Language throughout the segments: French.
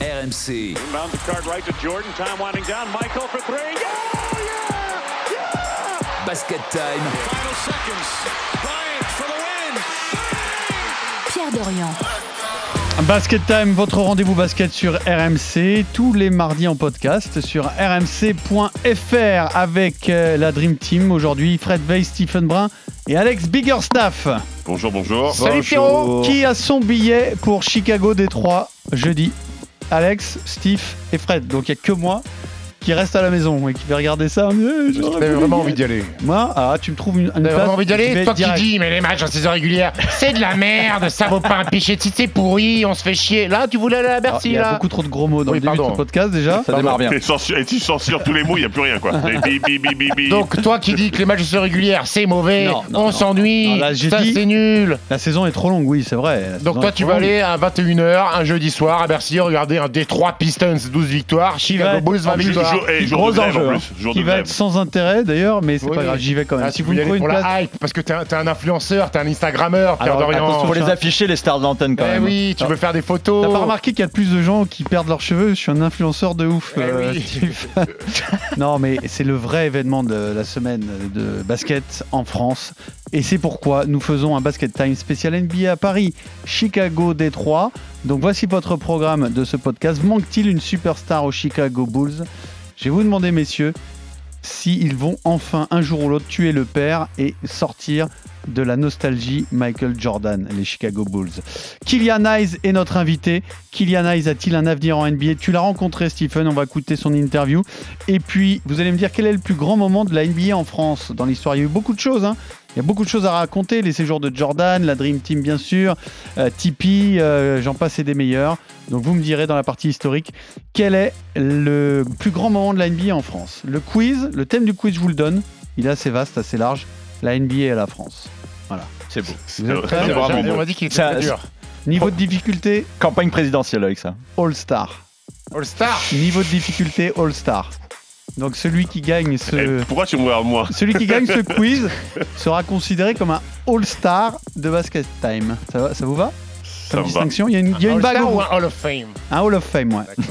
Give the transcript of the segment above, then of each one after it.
RMC. Inbound the card right to Jordan. Time winding down. Michael for three. Yeah! Yeah! Yeah! Basket time. Final seconds. Bryant for the win. Pierre Dorian. Basket Time, votre rendez-vous basket sur RMC, tous les mardis en podcast sur rmc.fr avec euh, la Dream Team. Aujourd'hui, Fred Veil, Stephen Brun et Alex Biggerstaff. Bonjour, bonjour. Salut Pierrot Qui a son billet pour Chicago Détroit jeudi Alex, Steve et Fred. Donc il n'y a que moi qui reste à la maison et qui va regarder ça. Eh, T'avais voulu vraiment envie d'y aller. Moi, ah, tu me trouves une, une T'avais place, vraiment envie d'y aller Toi qui direct. dis, mais les matchs en saison régulière, c'est de la merde, ça vaut pas un pichet de si c'est pourri, on se fait chier. Là, tu voulais aller à Alors, Il Bercy, y a là beaucoup trop de gros mots dans Oui, le début de pardon. ce podcast déjà. Ça démarre bien. Et, censure- et tu censures tous les mots, il n'y a plus rien, quoi. Et bi, bi, bi, bi, bi. Donc, toi qui dis que les matchs en saison régulière, c'est mauvais, Non, non, on non. s'ennuie, Non, là, j'ai ça dit- c'est nul. La saison est trop longue, oui, c'est vrai. La Donc, saison toi, est tu trop vas longue. aller à 21h, un jeudi soir, à Bercy, regarder un Détroit Pistons, 12 victoires, va Chicago Bulls, 20 en plus, victoires. Jour, et jour Gros de grève, enjeu, en hein. plus. Jour qui de va grève. être sans intérêt d'ailleurs, mais c'est Oui, pas oui. grave, j'y vais quand même. Ah, si vous y une pour place, la hype, parce que t'es un, t'es un influenceur, t'es un Instagrammeur, Pierre Alors, Dorian. Faut les afficher les stars d'antenne quand Eh même. oui, tu veux faire des photos. T'as pas remarqué qu'il y a plus de gens qui perdent leurs cheveux? Je suis un influenceur de ouf. Eh euh, oui. Steve. non, mais c'est le vrai événement de la semaine de basket en France. Et c'est pourquoi nous faisons un Basket Time spécial NBA à Paris, Chicago, Détroit. Donc voici votre programme de ce podcast. Manque-t-il une superstar aux Chicago Bulls? Je vais vous demander, messieurs, s'ils vont enfin un jour ou l'autre tuer le père et sortir de la nostalgie Michael Jordan, les Chicago Bulls. Kylian Hayes est notre invité. Kylian Hayes a-t-il un avenir en NBA Tu l'as rencontré, Stephen. On va écouter son interview. Et puis, vous allez me dire quel est le plus grand moment de la NBA en France dans l'histoire. Il y a eu beaucoup de choses. hein. Il y a beaucoup de choses à raconter. Les séjours de Jordan, la Dream Team, bien sûr, euh, Tipeee, euh, j'en passe et des meilleurs. Donc, vous me direz dans la partie historique quel est le plus grand moment de la NBA en France? Le quiz, le thème du quiz, je vous le donne. Il est assez vaste, assez large. La NBA et la France. C'est beau. C'est vraiment On beau. m'a dit qu'il était Ça- très dur. Niveau de difficulté, Campagne présidentielle avec ça. All-Star. All-Star. Niveau de difficulté All-Star. Donc celui qui gagne ce Eh, Pourquoi tu me regardes moi celui qui gagne ce quiz sera considéré comme un All-Star de Basket Time. Ça, va- ça vous va Ça Comme me va. distinction Il y a une, il y a une bague au ou bout. un Hall of Fame Un Hall of Fame, ouais.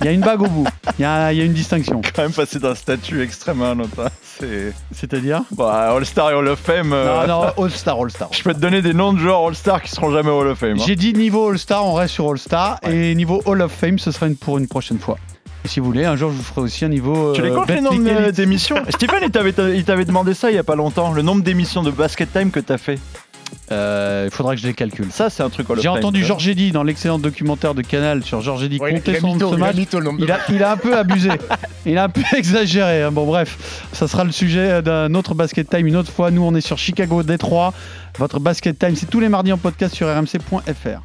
Il y a une bague au bout. Il y a, il y a une distinction. Quand même passer d'un statut extrême à un autre. hein. C'est. C'est-à-dire Bah, All-Star et Hall of Fame. euh, Non, non, All-Star, All-Star. Je peux te donner des noms de joueurs All-Star qui seront jamais Hall of Fame. hein. J'ai dit niveau All-Star, on reste sur All-Star. Et niveau Hall of Fame, ce sera une, pour une prochaine fois. Si vous voulez, un jour, je vous ferai aussi un niveau. Tu les euh, comptes les nombres euh, d'émissions Stephen, il t'avait, il t'avait demandé ça il y a pas longtemps. Le nombre d'émissions de Basket Time que t'as fait. Euh, Il faudra que je les calcule. Ça, c'est un truc J'ai entendu tu vois. Georges Eddy dans l'excellent documentaire de Canal sur Georges Eddy Ouais, compter son mytho, ce il a match. mytho Il a, il a un peu abusé. Il a un peu exagéré. hein. Bon, bref, ça sera le sujet d'un autre basket time une autre fois. Nous, on est sur Chicago Détroit. Votre basket time, c'est tous les mardis en podcast sur rmc.fr.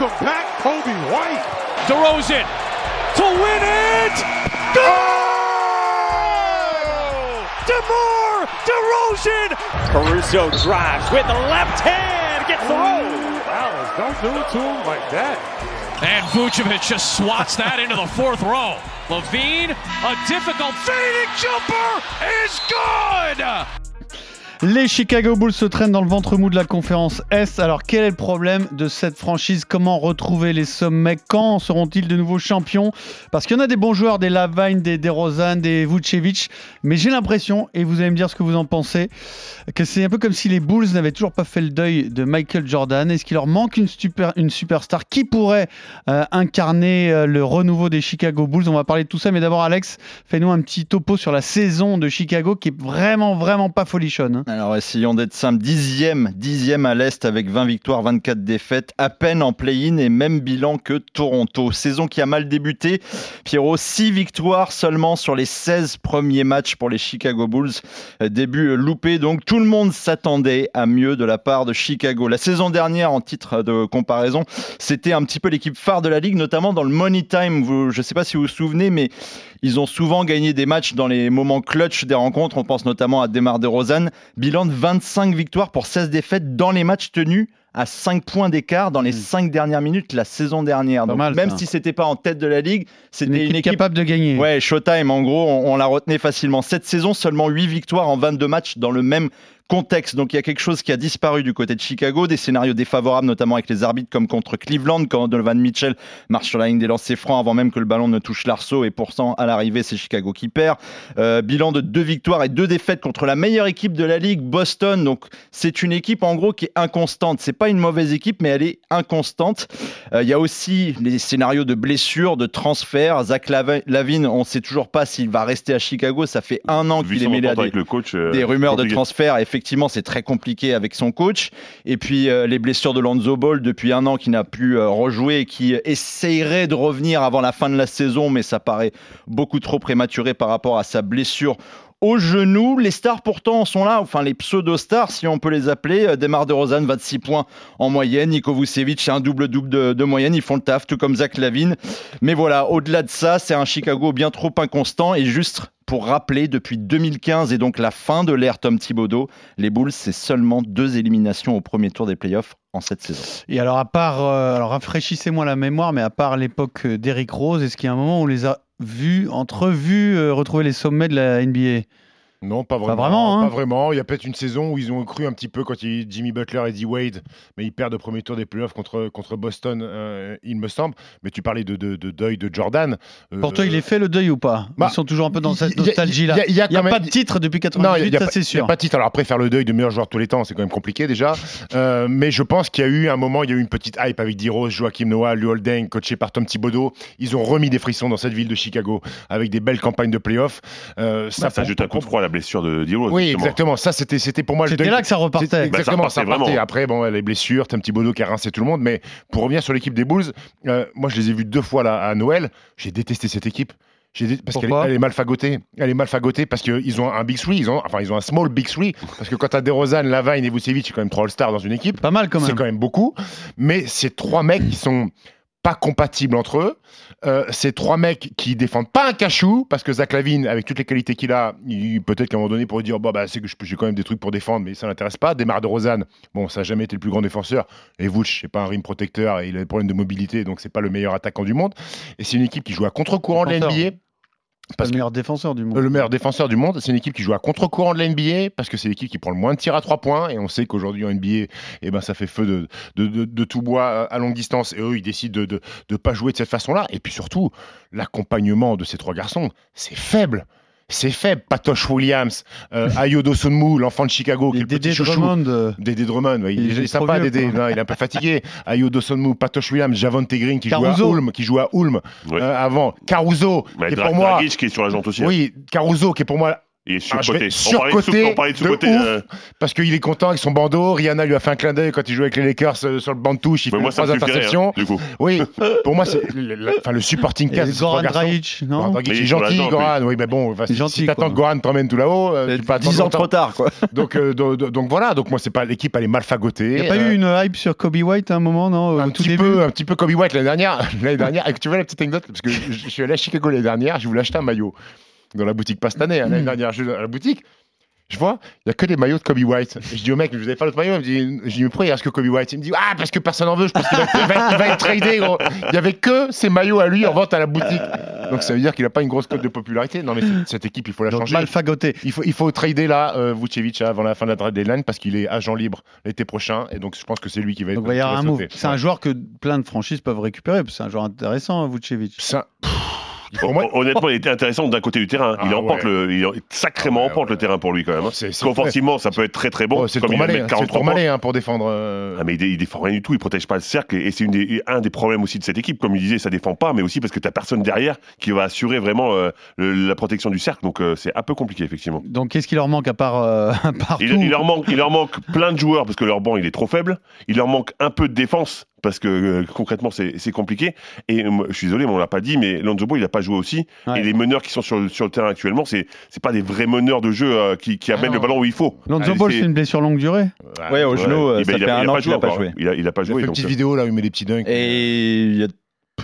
Welcome back, Kobe White. DeRozan to win it! Goal! DeMar DeRozan! Caruso drives with the left hand, gets the roll. Don't do it to him like that. And Vucevic just swats that into the fourth row. Levine, a difficult fading jumper is good. Les Chicago Bulls se traînent dans le ventre mou de la conférence Est. Alors quel est le problème de cette franchise? Comment retrouver les sommets? Quand seront-ils de nouveau champions? Parce qu'il y en a des bons joueurs, des Lavine, des DeRozan, des Vucevic, mais j'ai l'impression, et vous allez me dire ce que vous en pensez, que c'est un peu comme si les Bulls n'avaient toujours pas fait le deuil de Michael Jordan. Est-ce qu'il leur manque une, super, une superstar? Qui pourrait euh, incarner euh, le renouveau des Chicago Bulls? On va parler de tout ça, mais d'abord Alex, fais-nous un petit topo sur la saison de Chicago qui est vraiment, vraiment pas folichonne. hein. Alors essayons d'être simples. Dixième, dixième à l'Est avec 20 victoires, 24 défaites, à peine en play-in et même bilan que Toronto. Saison qui a mal débuté. Pierrot, 6 victoires seulement sur les 16 premiers matchs pour les Chicago Bulls. Euh, Début euh, loupé, donc tout le monde s'attendait à mieux de la part de Chicago. La saison dernière, en titre de comparaison, c'était un petit peu l'équipe phare de la ligue, notamment dans le Money Time. Je ne sais pas si vous vous souvenez, mais ils ont souvent gagné des matchs dans les moments clutch des rencontres. On pense notamment à Demar DeRozan. Bilan de 25 victoires pour 16 défaites dans les matchs tenus à 5 points d'écart dans les Mm. 5 dernières minutes la saison dernière. Donc, mal, même ça. si c'était pas en tête de la ligue, Une c'était équipe, capable de gagner. Ouais, Showtime, en gros, on, on la retenait facilement. Cette saison, seulement 8 victoires en 22 matchs dans le même contexte. Donc il y a quelque chose qui a disparu du côté de Chicago, des scénarios défavorables, notamment avec les arbitres comme contre Cleveland, quand Donovan Mitchell marche sur la ligne des lancers francs avant même que le ballon ne touche l'arceau, et pourtant à l'arrivée, c'est Chicago qui perd. Euh, bilan de deux victoires et deux défaites contre la meilleure équipe de la ligue, Boston. Donc c'est une équipe en gros qui est inconstante. C'est pas une mauvaise équipe, mais elle est inconstante. Euh, Il y a aussi les scénarios de blessures, de transferts. Zach Lavi- Lavine, on sait toujours pas s'il va rester à Chicago. Ça fait un an qu'il est mêlé à des, avec le coach. euh, des rumeurs de transfert. Effectivement, c'est très compliqué avec son coach. Et puis euh, les blessures de Lonzo Ball depuis un an qui n'a pu euh, rejouer et qui essayerait de revenir avant la fin de la saison, mais ça paraît beaucoup trop prématuré par rapport à sa blessure au genou. Les stars pourtant sont là, enfin les pseudo-stars si on peut les appeler. Euh, Demar DeRozan, 26 points en moyenne. Niko Vucevic, un double-double de, de moyenne. Ils font le taf, tout comme Zach Lavine. Mais voilà, au-delà de ça, c'est un Chicago bien trop inconstant. Et juste pour rappeler, depuis 2015 et donc la fin de l'ère Tom Thibodeau, les Bulls, c'est seulement deux éliminations au premier tour des playoffs en cette saison. Et alors, à part, euh, alors rafraîchissez-moi la mémoire, mais à part l'époque euh, d'Eric Rose, est-ce qu'il y a un moment où on les a vus, entrevus, euh, retrouver les sommets de la NBA Non, pas vraiment. vraiment, hein. Pas vraiment. Il y a peut-être une saison où ils ont cru un petit peu quand il y a eu Jimmy Butler et D. Wade, mais ils perdent au premier tour des playoffs contre, contre Boston, euh, il me semble. Mais tu parlais de, de, de deuil de Jordan. Euh, Pour toi, il est fait le deuil ou pas? Bah, Ils sont toujours un peu dans cette il a- nostalgie-là. il y a- y a n'y a, quand pas de titre depuis Non, 98, il n'y a, ça pas- c'est il y a sûr. pas de titre. Alors après, faire le deuil de meilleur joueur de tous les temps, c'est quand même compliqué déjà. Euh, mais je pense qu'il y a eu un moment, il y a eu une petite hype avec D-Rose, Joachim Noah, Lou Holding, coaché par Tom Thibodeau. Ils ont remis des frissons dans cette ville de Chicago avec des belles campagnes de playoffs. Euh, Ça, ça pour- jette un coup de froid à la blessure de D-Rose. Oui, justement. exactement. Ça, c'était, c'était pour moi le C'était là que ça repartait. C'est- Bah, ça Exactement, ça repartait vraiment. Après, bon, les blessures, Tom Thibodeau qui a rincé tout le monde. Mais pour revenir sur l'équipe des Bulls, euh, moi, je les ai vus deux fois là, à Noël. J'ai détesté cette équipe. J'ai dé- Parce qu'elle est, est mal fagotée. Elle est mal fagotée parce qu'ils ont un big three. Ils ont, enfin, ils ont un small big three. Parce que quand t'as DeRozan, Lavine et Vucevic, c'est quand même trois All-Stars dans une équipe. Pas mal quand C'est même. quand même beaucoup. Mais c'est trois mecs qui sont pas compatibles entre eux. Euh, c'est trois mecs qui défendent pas un cachou parce que Zach Lavine, avec toutes les qualités qu'il a, il- peut-être qu'à un moment donné, pour dire bah, bah, c'est que je- j'ai quand même des trucs pour défendre, mais ça l'intéresse pas. Demar de Rosanne, bon, ça n'a jamais été le plus grand défenseur. Et Vouch, c'est pas un rim protecteur et il a des problèmes de mobilité, donc c'est pas le meilleur attaquant du monde. Et c'est une équipe qui joue à contre-courant de la Défenseur. NBA. Pas parce le que- meilleur défenseur du monde. Le meilleur défenseur du monde, c'est une équipe qui joue à contre-courant de la NBA parce que c'est l'équipe qui prend le moins de tirs à trois points et on sait qu'aujourd'hui en NBA, eh ben, ça fait feu de, de, de- de tout bois à longue distance et eux ils décident de ne pas jouer de cette façon-là. Et puis surtout, l'accompagnement de ces trois garçons, c'est faible. C'est faible. Patoche Williams, euh, Ayo Dosunmu, l'enfant de Chicago, qui est le petit Dédé chouchou. Drummond, euh, Dédé Drummond, ouais, il, Il est est sympa trop vieux, Dédé. Non, il est un peu fatigué. Ayo Dosunmu, Patoche Williams, Javon Green qui joue à Ulm, qui joue à Ulm euh, avant. Caruso, Mais qui est pour moi, Dragic qui est sur la jante aussi. hein. oui, Caruso qui est pour moi Il est Ah, surcoté. On parlait de sous- surcoté on parlait de de sous-côté. ouf. euh, parce qu'il est content avec son bandeau. Rihanna lui a fait un clin d'œil quand il jouait avec les Lakers euh, sur le banc de touche. Il mais fait moi, ça trois interceptions. hein, du coup. Oui, pour moi, c'est le, le- enfin, le supporting cast. Goran. Dragic, Goran non Dragic, Mais il est gentil, Goran. Oui, mais bon, si, gentil, si t'attends que Goran t'emmène tout là-haut, euh, tu peux attendre 10 ans trop tard, quoi. Donc, euh, do- do- donc voilà, donc moi, c'est pas l'équipe, elle est mal fagotée. Il n'y a pas eu une hype sur Kobe White à un moment, non un petit, peu, un petit peu Kobe White l'année dernière. L'année dernière, et tu vois la petite anecdote Parce que je, je suis allé à Chicago l'année dernière, je voulais acheter un maillot dans la boutique, pas cette année, hein, l'année Mm. dernière, je à la boutique. Je vois, il n'y a que des maillots de Kobe White. Et je dis au mec, vous avez pas l'autre maillot Il me dit, je dis, mais pourquoi il reste que Kobe White? Il me dit, ah, parce que personne n'en veut, je pense qu'il va, va être- il va être tradé, gros. Il n'y avait que ces maillots à lui en vente à la boutique. Donc ça veut dire qu'il n'a pas une grosse cote de popularité. Non, mais cette- équipe, il faut la Donc changer. mal fagoté. Il faut, il faut trader là, euh, Vucevic avant la fin de la trade deadline parce qu'il est agent libre l'été prochain. Et donc je pense que c'est lui qui va être. Donc il va y avoir un move. C'est un joueur que plein de franchises peuvent récupérer. parce que C'est un joueur intéressant, Vucevic. Ça- Pour moi, Honnêtement, il était intéressant d'un côté du terrain. il Ah, emporte ouais. le, il est sacrément Ouais, emporte ouais. le terrain pour lui quand même. hein. c'est Parce c'est- qu'offensivement, ça peut être très très bon. Oh, c'est le comme il hein, c'est le 43 points. Tourmalet, hein, pour défendre. euh, Ah mais il, dé- il défend rien du tout, il protège pas le cercle et, c'est une des- un des problèmes aussi de cette équipe. Comme il disait, ça défend pas, mais aussi parce que t'as personne derrière qui va assurer vraiment euh, le- la protection du cercle. Donc euh, c'est un peu compliqué effectivement. Donc qu'est-ce qui leur manque à part euh, Il, il leur manque, il leur manque plein de joueurs parce que leur banc il est trop faible. Il leur manque un peu de défense parce que euh, concrètement c'est compliqué. Et moi, je suis désolé, mais on l'a pas dit, mais Lonzo Ball il a pas joué aussi. Ouais. Et les meneurs qui sont sur, le- sur le terrain actuellement, c'est c'est pas des vrais meneurs de jeu euh, qui, qui amènent non. le ballon où il faut. Lonzo Ah, Ball, c'est- une blessure longue durée. Ouais, au genou, euh, Eh ben, ça il a- fait il a un an pas qu'il n'a joué pas joué. Il a, il a pas Il a joué. fait une petite vidéo là où il met des petits dunks. Et il y a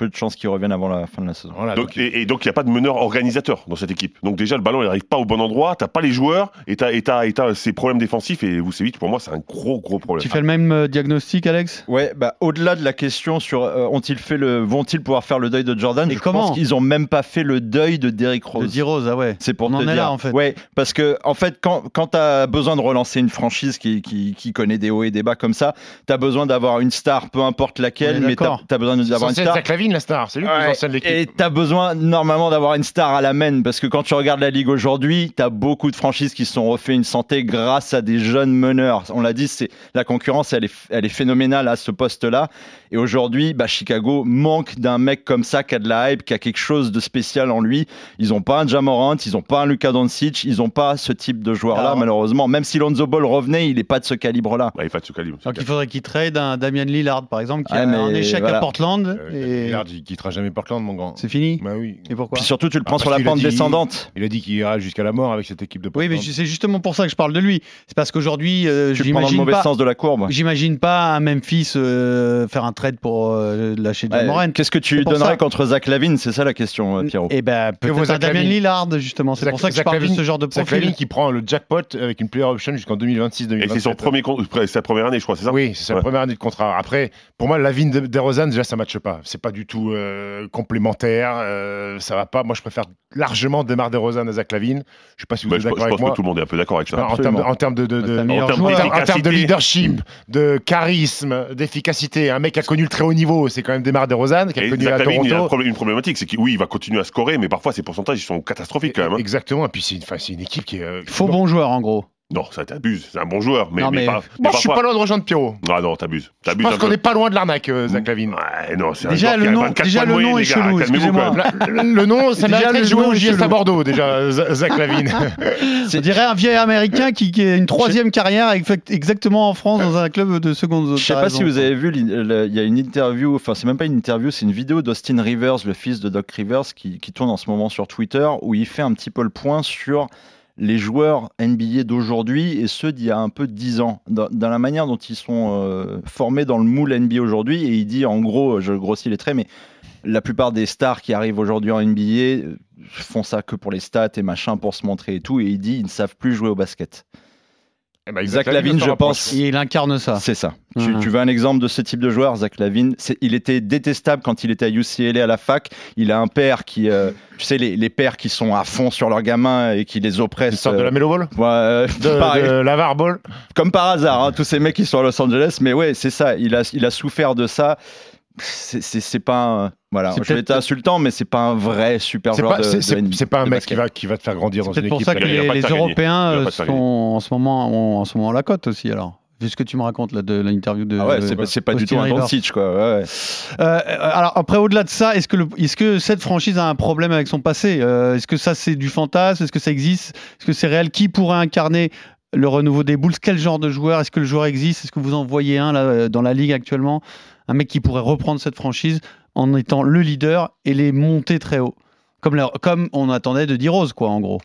peu de chances qu'il revienne avant la fin de la saison. Voilà, Donc, et, et donc, il n'y a pas de meneur organisateur dans cette équipe. Donc, déjà, le ballon, il n'arrive pas au bon endroit. Tu pas les joueurs et tu as, ces problèmes défensifs. Et Vucevic, pour moi, c'est un gros, gros problème. Tu fais le même euh, diagnostic, Alex? Ouais, bah, au-delà de la question sur euh, ont-ils fait le, vont-ils pouvoir faire le deuil de Jordan, Et je comment? pense qu'ils ont même pas fait le deuil de Derrick De Rose. D-Rose, ah ouais. C'est pour On te en est dire. là, en fait. Ouais, parce que en fait, quand, quand tu as besoin de relancer une franchise qui, qui, qui connaît des hauts et des bas comme ça, tu as besoin d'avoir une star, peu importe laquelle, est mais tu d'accord. as, besoin d'avoir une star. La star. C'est lui le plus Ouais, ancien de l'équipe. Et tu as besoin normalement d'avoir une star à la main parce que quand tu regardes la ligue aujourd'hui, tu as beaucoup de franchises qui se sont refait une santé grâce à des jeunes meneurs. On l'a dit, c'est la concurrence, elle est, elle est phénoménale à ce poste-là. Et aujourd'hui, bah, Chicago manque d'un mec comme ça qui a de la hype, qui a quelque chose de spécial en lui. Ils ont pas un Jamorant, ils ont pas un Luka Doncic, ils ont pas ce type de joueur-là malheureusement. Même si Lonzo Ball revenait, il est pas de ce calibre-là. Il est pas de ce calibre. Donc il faudrait qu'il trade un Damien Lillard, par exemple, qui Ouais, a un échec voilà. à Portland. Euh, et Lillard, il quittera jamais Portland, mon grand. c'est fini Bah oui. Et pourquoi Puis surtout, tu le prends Bah, sur la pente dit- descendante. Il a dit qu'il ira jusqu'à la mort avec cette équipe de Oui, Portland. mais c'est justement pour ça que je parle de lui. C'est parce qu'aujourd'hui, euh, le j'imagine mauvais pas. sens de la courbe. J'imagine pas un Memphis euh, faire un trade pour euh, lâcher Ouais, John Moran. Qu'est-ce que tu donnerais contre Zach Lavine? C'est ça la question, euh, Pierrot. Et ben peut-être Damien Lavine Lillard justement. C'est pour ça que je parle de Lavine- ce genre de Zach Lavine profil. qui prend le jackpot avec une player option jusqu'en 2026-2027. Et c'est son premier, con- sa première année, je crois, c'est ça? Oui, c'est sa première année de contrat. Après, pour moi, la vigne de DeRozan, déjà, ça matche pas. C'est pas du tout euh, complémentaire. euh, ça va pas. Moi, je préfère largement Demar DeRozan à Zach Lavine. Je sais pas si vous Bah, êtes je, je d'accord pense avec moi. que tout le monde est un peu d'accord avec ça. en termes de, en termes de, de- de- C'est un en meilleur termes- joueur. en termes- en termes de Efficacité. leadership, de charisme, d'efficacité, un mec qui a connu le très haut niveau, c'est quand même Demar DeRozan qui a Et connu Zach à Lavine, il a un Toronto. problème- une problématique, c'est que oui, il va continuer à scorer, mais parfois ses pourcentages ils sont catastrophiques quand même. hein. Exactement. Et puis c'est une, enfin, c'est une équipe qui est. euh, Faux bon joueur en gros. Non, ça t'abuse. C'est un bon joueur, mais, Non, mais mais- pas. Bon, je suis pas loin de rejoindre Pierrot. Ah non, t'abuses. Je pense un qu'on n'est pas loin de l'arnaque, euh, Zach Lavine. Ouais, non, c'est un Déjà, joueur le nom- 24 déjà, le nom est chelou. Le, le nom, ça Déjà, mériterait le de jouer au JS à. Bordeaux, déjà, Zach Lavine. On dirait un vieil américain qui, qui a une troisième carrière exact- exactement en France dans un club de seconde zone. Je sais pas si vous avez vu, il y a une interview, enfin c'est même pas une interview, c'est une vidéo d'Austin Rivers, le fils de Doc Rivers, qui, qui tourne en ce moment sur Twitter, où il fait un petit peu le point sur les joueurs NBA d'aujourd'hui et ceux d'il y a un peu 10 ans, dans, la manière dont ils sont euh, formés dans le moule NBA aujourd'hui. Et il dit, en gros, je grossis les traits, mais la plupart des stars qui arrivent aujourd'hui en NBA euh, font ça que pour les stats et machin, pour se montrer et tout. Et il dit, ils ne savent plus jouer au basket. Eh ben, Zach Lavine, je pense, Il incarne ça. c'est ça. Tu, tu veux un exemple de ce type de joueur, Zach Lavine? C'est- Il était détestable quand il était à UCLA à la fac. Il a un père qui, euh, tu sais, les, les pères qui sont à fond sur leurs gamins et qui les oppressent. sorte de la euh, Melo Ball? Ouais, euh, De, pareil, de Lavar Ball? Comme par hasard, hein, tous ces mecs qui sont à Los Angeles. Mais ouais, c'est ça. Il a, il a souffert de ça. C'est- C'est c'est pas un. Voilà, C'est je vais insultant, mais c'est pas un vrai super C'est joueur pas, de, c'est- de c'est- c'est pas un mec qui va, qui va te faire grandir dans C'est une peut-être pour équipe. ça que les. Européens euh, sont en ce moment ont en ce moment la cote aussi alors. Vu ce que tu me racontes là de l'interview de. Ah ouais, c'est pas- c'est pas du tout un. Doncic, quoi. ouais, ouais. Euh, alors après, au-delà de ça, est-ce que, le- est-ce que cette franchise a un problème avec son passé? Euh, Est-ce que ça c'est du fantasme? Est-ce que ça existe? Est-ce que c'est réel? Qui pourrait incarner le renouveau des Bulls? Quel genre de joueur? Est-ce que le joueur existe? Est-ce que vous en voyez un là, euh, dans la ligue actuellement? Un mec qui pourrait reprendre cette franchise? En étant le leader et les monter très haut comme, leur- comme on attendait de D-Rose, quoi, en gros.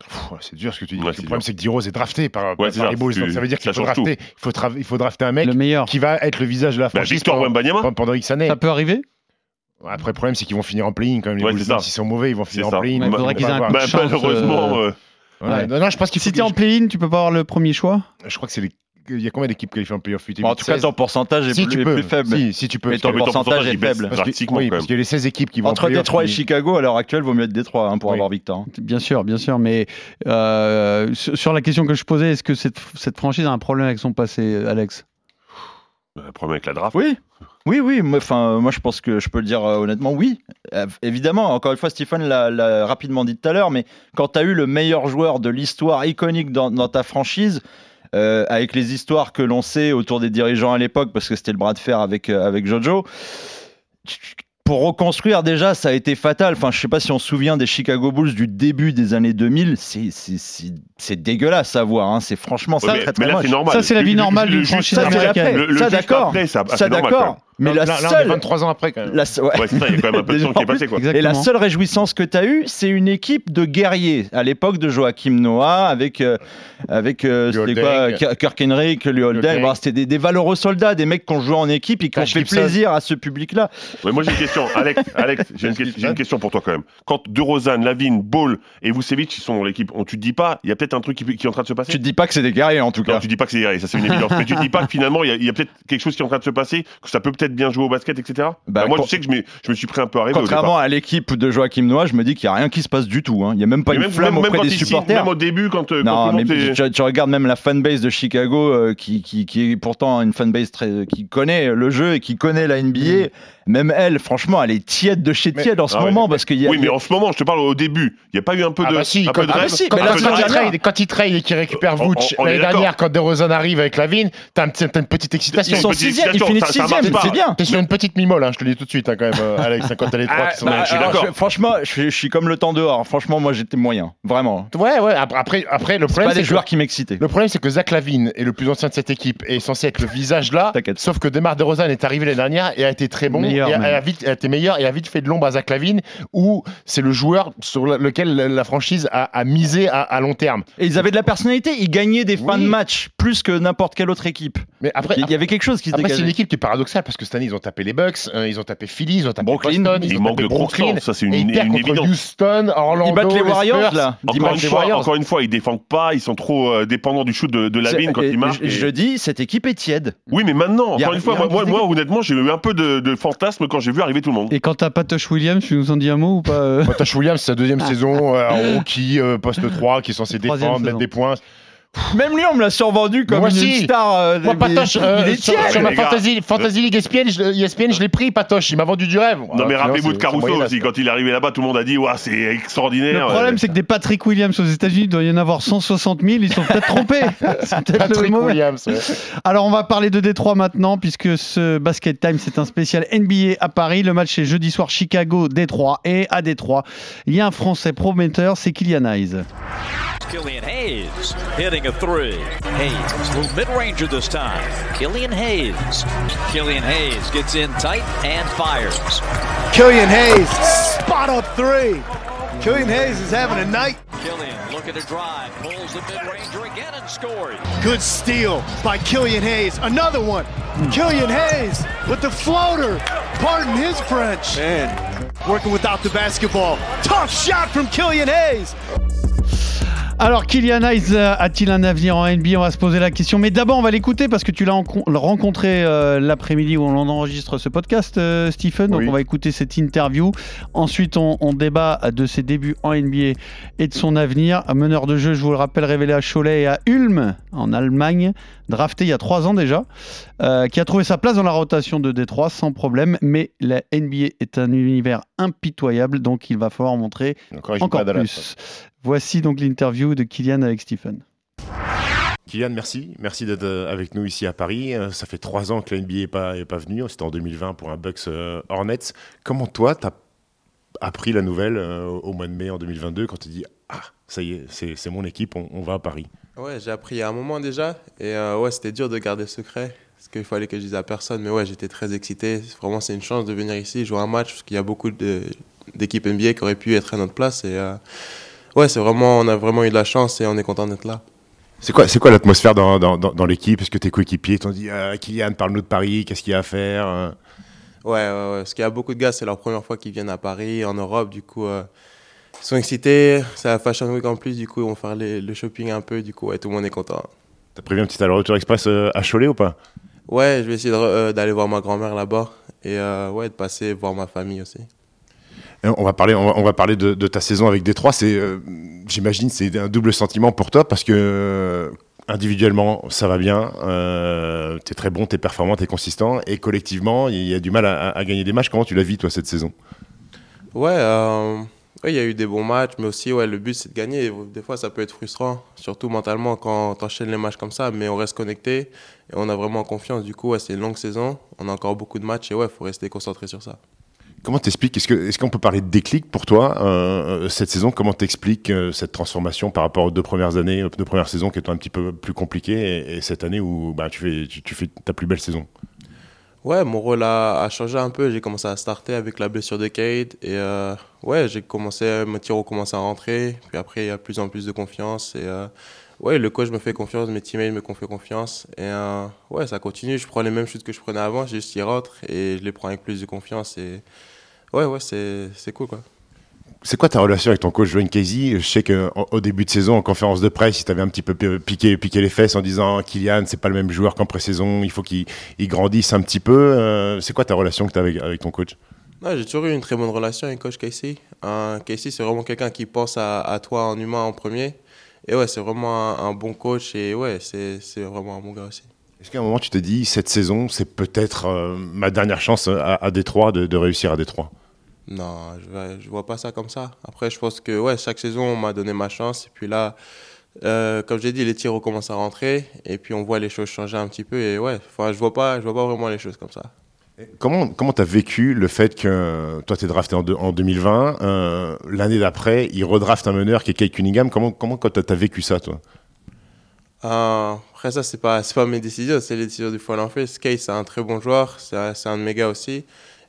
Pff, C'est dur ce que tu dis. Ouais, le c'est problème, dur. c'est que D-Rose est drafté par, Ouais, par c'est ça. les Bulls. Tu- Donc ça veut dire ça qu'il faut change drafter, il faut, tra- il faut drafter un mec Le meilleur. qui va être le visage de la Bah, franchise Victor pendant, Wembanyama pendant- pendant X années. Ça peut arriver Après, le problème, c'est qu'ils vont finir en play-in quand même. Les Ouais, Bulls, c'est ça. même s'ils sont mauvais, ils vont C'est finir ça. en play-in. Mais il faudrait qu'ils aient un coup de Bah, chance, Malheureusement, euh, euh, Voilà. Ouais. Non, non, je pense qu'il faut Si t'es en play-in, tu peux pas avoir le premier choix Je crois que c'est les. Il y a combien d'équipes qualifiées en playoff Bon, en tout cas, ton pourcentage est si plus, tu est peux. plus faible. Si, si tu peux. Mais ton pourcentage est faible. parce que- drastiquement, oui, quand parce même. qu'il y a les 16 équipes qui vont en Entre Détroit et qui- Chicago, à l'heure actuelle, vaut mieux être Détroit hein, pour Oui. avoir Victor. Bien sûr, bien sûr, mais euh, sur la question que je posais, est-ce que cette, cette franchise a un problème avec son passé, Alex? Le problème avec la draft. Oui, oui, oui. Moi, enfin, moi, je pense que je peux le dire euh, honnêtement. Oui, Euh, évidemment. Encore une fois, Stephen l'a- l'a rapidement dit tout à l'heure, mais quand tu as eu le meilleur joueur de l'histoire iconique dans, dans ta franchise, euh, avec les histoires que l'on sait autour des dirigeants à l'époque, parce que c'était le bras de fer avec euh, avec Jojo. Pour reconstruire déjà, ça a été fatal. Enfin, je sais pas si on se souvient des Chicago Bulls du début des années 2000. C'est c'est- c'est- c'est dégueulasse à voir. hein. C'est franchement Ouais, ça mais, très très mais là, normal. Ça, c'est la vie Le- le- normale d'une juste franchise ça, c'est après- américaine. Ça, d'accord. après, ça- d'accord. Mais la là, là, on est seule, 23 ans après quand même. la ouais. Ouais, c'est ça, il y a quand même un peu de temps qui est passé, quoi. Et la seule réjouissance que tu as eue, c'est une équipe de guerriers. À l'époque de Joachim Noah, avec, euh, avec euh, c'était quoi, Kirk Henrik, Liu Holding. Bon, c'était des, des valeureux soldats, des mecs qui ont joué en équipe et qui ont Tash fait Gibson. plaisir à ce public-là. Ouais, moi j'ai une question, Alex, Alex, j'ai une, que- j'ai une question pour toi quand même. Quand De Rozan, Lavigne, Ball et Vucevic ils sont dans l'équipe, on tu te dis pas, il y a peut-être un truc qui, qui est en train de se passer? Tu te dis pas que c'est des guerriers en tout Non, cas. tu dis pas que c'est ça c'est une évidence, mais tu te dis pas que finalement il y a, il y a peut-être quelque chose qui est en train de se passer, que ça peut peut-être bien jouer au basket, etc. Bah, Bah, moi je sais que je, je me suis pris un peu à rêver Contrairement à l'équipe de Joachim Noah, je me dis qu'il n'y a rien qui se passe du tout. hein. Il n'y a même pas Mais une même, flamme même- même auprès des supporters. même au début, quand, euh, quand Non, mais tu, tu regardes même la fanbase de Chicago, euh, qui, qui, qui est pourtant une fanbase très, qui connaît le jeu et qui connaît la NBA. Même elle, franchement, elle est tiède de chez Mais- tiède en ce Ah ouais. moment parce qu'il y a. Oui, mais en ce moment, je te parle au début, il n'y a pas eu un peu Ah de, bah si, un quand- peu de ah bah si, mais là, c'est quand, il trade, quand il trade et qu'il récupère Vooch l'année dernière, quand DeRozan arrive avec Lavigne, t'as un petit- t'as une petite excitation. Ils sont une petite sixième, ils excitation, finissent ça- ça sixième, marche c'est pas. bien. T'es sur une petite mimole, hein, je te le dis tout de suite hein, quand même, euh, Alex, hein, quand t'as les trois Ah, qui sont bah, d'accord. franchement, je, suis- comme le temps dehors. Franchement, moi, j'étais moyen, vraiment. Ouais, ouais, après, après, le C'est problème, pas des c'est que- joueurs qui m'excitaient. Le problème, c'est que Zach Lavine est le plus ancien de cette équipe et est censé être le visage là. T'inquiète. Sauf que Demar DeRozan est arrivé l'année dernière et a été très bon. Meilleur et a, vite, a été meilleur et a vite fait de l'ombre à Zach Lavine où c'est le joueur sur le- lequel la- franchise a, a misé à, à long terme. Et ils avaient de la personnalité, ils gagnaient des fins Oui. de match plus que n'importe quelle autre équipe. Mais après, Il y avait quelque chose qui se après c'est une équipe qui est paradoxale parce que cette année, ils ont tapé les Bucks, euh, ils ont tapé Philly, ils ont tapé Brooklyn. Boston, ils Il ont manque tapé de Brooklyn. ça c'est une, ils une contre évidence. Houston, Orlando, Ils battent les Warriors Spurs. là, Encore une, les fois, Warriors. encore une fois, ils défendent pas, ils sont trop euh, dépendants du shoot de, de quand Et- il marque. Je, et- je dis, cette équipe est tiède. Oui, mais maintenant, encore une fois, moi, honnêtement, j'ai eu un peu de, de fantasme quand j'ai vu arriver tout le monde. Et quand t'as Patoche Williams, tu nous en dis un mot ou pas euh Potash Williams, c'est sa deuxième saison euh, rookie, euh, poste 3, qui est censé défendre, mettre saison. des points. Même lui, on me l'a survendu comme Moi une aussi. star. euh, Moi, Patoche, euh, il est sur, tiède. sur ma les gars. fantasy, fantasy League ESPN, je, ESPN, je l'ai pris, Patoche. Il m'a vendu du rêve. Non, mais rappelez-vous de Caruso aussi, quand il est arrivé là-bas, tout le monde a dit, Ouah, c'est extraordinaire. Le problème, Euh, c'est que des Patrick Williams aux États-Unis, il doit y en avoir 160 000. Ils sont peut-être trompés. C'est peut-être le Patrick mot. Williams. ouais. Alors, on va parler de Détroit maintenant, puisque ce Basket Time, c'est un spécial NBA à Paris. Le match est jeudi soir Chicago-Détroit. Et à Détroit, il y a un Français prometteur, c'est Kylian Hayes. Killian Hayes hitting a three. Hayes, little mid-ranger this time. Killian Hayes. Killian Hayes gets in tight and fires. Killian Hayes, spot up three. Killian Hayes is having a night. Killian looking to drive, pulls the mid-ranger again and scores. Good steal by Killian Hayes. Another one. Killian Hayes with the floater. Pardon his French. Man, working without the basketball. Tough shot from Killian Hayes. Alors, Kylian Hayes a-t-il un avenir en NBA On va se poser la question. Mais d'abord, on va l'écouter parce que tu l'as encon- rencontré euh, l'après-midi où on enregistre ce podcast, euh, Stephen. Donc, Oui. on va écouter cette interview. Ensuite, on, on débat de ses débuts en NBA et de son avenir. Un meneur de jeu, je vous le rappelle, révélé à Cholet et à Ulm, en Allemagne, drafté il y a trois ans déjà, euh, qui a trouvé sa place dans la rotation de Détroit sans problème. Mais la NBA est un univers impitoyable, donc il va falloir montrer Encore, plus. Voici donc l'interview de Kylian avec Stephen. Kylian, merci. Merci d'être euh, avec nous ici à Paris. Euh, Ça fait trois ans que la NBA n'est pas, est pas venue. C'était en 2020 pour un Bucks Hornets. Comment toi, tu as appris la nouvelle au mois de mai en 2022 quand tu dis Ah, ça y est, c'est c'est mon équipe, on, on va à Paris? Ouais, j'ai appris il y a un moment déjà. Et euh, ouais, c'était dur de garder le secret. Parce qu'il fallait que je dise à personne. Mais ouais, j'étais très excité. Vraiment, c'est une chance de venir ici jouer un match. Parce qu'il y a beaucoup d'équipes NBA qui auraient pu être à notre place. Et euh, ouais, c'est vraiment, on a vraiment eu de la chance et on est content d'être là. C'est quoi, c'est quoi l'atmosphère dans, dans, dans, dans l'équipe? Est-ce que tes coéquipiers t'ont dit ah, Kylian, parle-nous de Paris, qu'est-ce qu'il y a à faire Euh, Ouais, ouais, ouais. Parce qu'il y a beaucoup de gars, c'est leur première fois qu'ils viennent à Paris, en Europe. Du coup, euh, ils sont excités. C'est la Fashion Week en plus. Du coup, ils vont faire les- le shopping un peu. Du coup, ouais, tout le monde est content. T'as prévu un petit aller-retour express euh, à Cholet ou pas? Ouais, je vais essayer euh, d'aller voir ma grand-mère là-bas. Et euh, ouais, de passer voir ma famille aussi. Et On va parler, on va, on va parler de, de ta saison avec Détroit. C'est, euh, j'imagine, c'est un double sentiment pour toi parce que euh, individuellement, ça va bien. Euh, t'es très bon, t'es performant, t'es consistant, et collectivement, il y a du mal à, à gagner des matchs. Comment tu la vis toi cette saison? Ouais, euh, ouais, il y a eu des bons matchs, mais aussi, ouais, le but, c'est de gagner. Des fois, ça peut être frustrant, surtout mentalement, quand t'enchaînes les matchs comme ça, mais on reste connecté et on a vraiment confiance. Du coup, c'est une longue saison, on a encore beaucoup de matchs et ouais, faut rester concentré sur ça. Comment t'expliques Est-ce qu'on peut parler de déclic pour toi euh, cette saison? Comment t'expliques euh, cette transformation par rapport aux deux premières années, aux deux premières saisons qui étaient un petit peu plus compliquées, et, et cette année où bah, tu fais ta plus belle saison? Ouais, mon rôle a, changé un peu. J'ai commencé à starter avec la blessure de Cade. Et euh, ouais, j'ai commencé, mes tirs ont commencé à rentrer. Puis après, il y a plus en plus de confiance. Et euh, ouais, le coach me fait confiance, mes teammates me font confiance. Et euh, ouais, ça continue. Je prends les mêmes choses que je prenais avant, juste ils rentrent. Et je les prends avec plus de confiance. Et ouais, ouais, c'est cool quoi. C'est quoi ta relation avec ton coach Joanne Casey? Je sais qu'au début de saison, en conférence de presse, il t'avait un petit peu pi- piqué, piqué les fesses en disant Kylian, c'est pas le même joueur qu'en pré-saison, il faut qu'il il grandisse un petit peu. Euh, c'est quoi ta relation que tu as avec, avec ton coach? J'ai toujours eu une très bonne relation avec coach Casey. Euh, Casey, c'est vraiment quelqu'un qui pense à, à toi en humain en premier. Et ouais, c'est vraiment un, un bon coach. Et ouais, c'est c'est vraiment un bon gars aussi. Est-ce qu'à un moment tu te dis, cette saison, c'est peut-être euh, ma dernière chance à, à Détroit de, de réussir à Détroit? Non, je ne vois pas ça comme ça. Après, je pense que ouais, chaque saison, on m'a donné ma chance. Et puis là, euh, comme j'ai dit, les tirs recommencent à rentrer. Et puis on voit les choses changer un petit peu. Et ouais, je vois pas, je vois pas vraiment les choses comme ça. Comment comment t'as vécu le fait que toi t'es drafté en, deux- en 2020, euh, l'année d'après il redrafte un meneur qui est Kate Cunningham. Comment comment t'as t'as vécu ça toi? Euh, après ça, c'est pas, c'est pas mes décisions, c'est les décisions du front office. Case, c'est un très bon joueur, c'est un, un de mes gars aussi.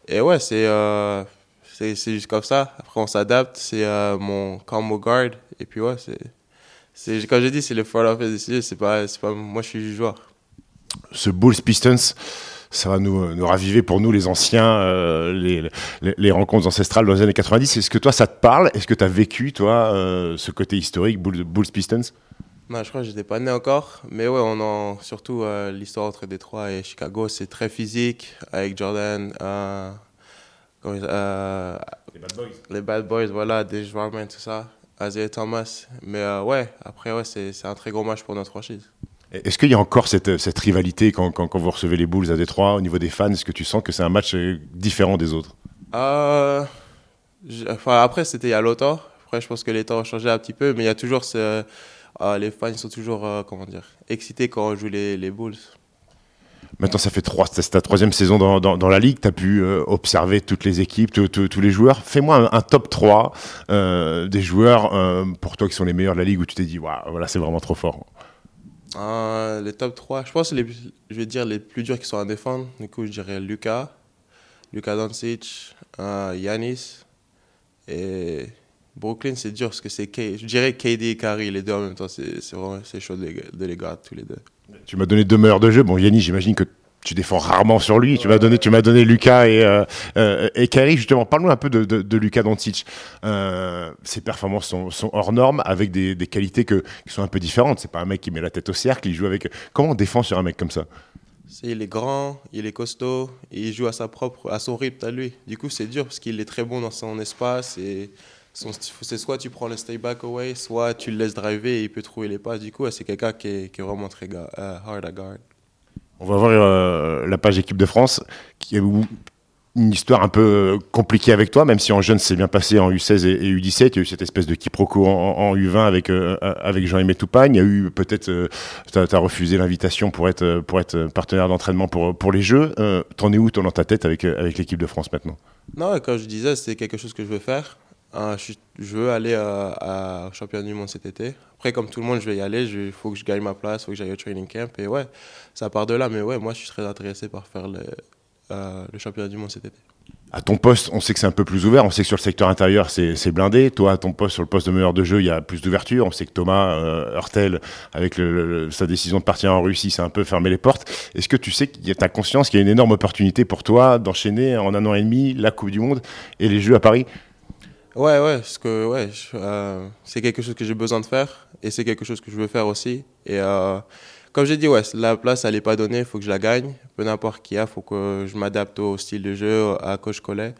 Et ouais, c'est, euh, c'est, juste comme ça. Après, on s'adapte, c'est euh, mon combo guard. Et puis ouais, c'est, comme j'ai dit, c'est le front office décidé, c'est pas, c'est pas, moi je suis joueur. ce Bulls Pistons, ça va nous, nous raviver pour nous les anciens, euh, les, les, les rencontres ancestrales dans les années 90. Est-ce que toi ça te parle? Est-ce que tu as vécu toi euh, ce côté historique Bulls, Bulls Pistons? Non, je crois que j'étais pas né encore, mais ouais, on en, surtout euh, l'histoire entre Détroit et Chicago, c'est très physique avec Jordan, euh, euh, les Bad Boys, voilà, des tout ça, Isaiah Thomas. Mais euh, ouais, après ouais, c'est un très gros match pour notre franchise. Est-ce qu'il y a encore cette, cette rivalité quand, quand, quand vous recevez les Bulls à Détroit au niveau des fans Est-ce que tu sens que c'est un match euh, différent des autres? Euh, je- enfin, après, c'était il y a longtemps. Après, je pense que les temps ont changé un petit peu, mais il y a toujours ce, euh, les fans sont toujours, euh, comment dire, excités quand on joue les, les Bulls. Maintenant, ça fait trois, c'est ta troisième saison dans, dans, la ligue. Tu as pu euh, observer toutes les équipes, tous- les joueurs. Fais-moi un, top 3 euh, des joueurs euh, pour toi qui sont les meilleurs de la ligue où tu t'es dit, Waouh, voilà, c'est vraiment trop fort. Les top 3, je pense les, je vais dire les plus durs qui sont à défendre. Du coup, je dirais Lucas, Lucas Doncic, Yanis et Brooklyn, c'est dur parce que c'est je dirais KD et Curry, les deux en même temps, c'est vraiment chaud de les, de les garder tous les deux. Tu m'as donné deux meilleurs de jeu. Bon, Yannis, j'imagine que tu défends rarement sur lui. Tu m'as donné, tu m'as donné Lucas et, euh, euh, et parle-nous un peu de, Lucas Doncic. Euh, ses performances sont, hors normes avec des, qualités que, qui sont un peu différentes. C'est pas un mec qui met la tête au cercle. Il joue avec. Comment on défend sur un mec comme ça? Il est grand, il est costaud, il joue à sa propre, à son rythme à lui. Du coup, c'est dur parce qu'il est très bon dans son espace et c'est soit tu prends le stay back away, soit tu le laisses driver et il peut trouver les passes. Du coup, c'est quelqu'un qui est, qui est vraiment très ga- euh, hard à guard. On va voir euh, la page équipe de France qui eu une histoire un peu euh, compliquée avec toi, même si en jeune c'est bien passé en U16 et, et U17. Il y a eu cette espèce de quiproquo en, en U20 avec, euh, avec Jean-Aimé Toupagne. Il y a eu peut-être, euh, tu as, refusé l'invitation pour être, pour être partenaire d'entraînement pour, pour les Jeux. T'en es où, toi, dans ta tête avec, avec l'équipe de France maintenant? Non, comme je disais, c'est quelque chose que je veux faire. Euh, je, veux aller euh, à, au championnat du monde cet été. Après, comme tout le monde, je vais y aller. Il faut que je gagne ma place, il faut que j'aille au training camp. Et ouais, ça part de là. Mais ouais, moi, je suis très intéressé par faire le, euh, championnat du monde cet été. À ton poste, on sait que c'est un peu plus ouvert. On sait que sur le secteur intérieur, c'est blindé. Toi, à ton poste, sur le poste de meneur de jeu, il y a plus d'ouverture. On sait que Thomas euh, Hurtel, avec sa décision de partir en Russie, c'est un peu fermé les portes. Est-ce que tu sais qu'il y a ta conscience qu'il y a une énorme opportunité pour toi d'enchaîner en un an et demi la Coupe du Monde et les Jeux à Paris? Ouais, ouais, parce que ouais, euh, c'est quelque chose que j'ai besoin de faire et c'est quelque chose que je veux faire aussi. Et euh, comme j'ai dit, ouais, la place, elle n'est pas donnée, il faut que je la gagne. Peu n'importe qui a, il faut que je m'adapte au style de jeu, à coach Collet.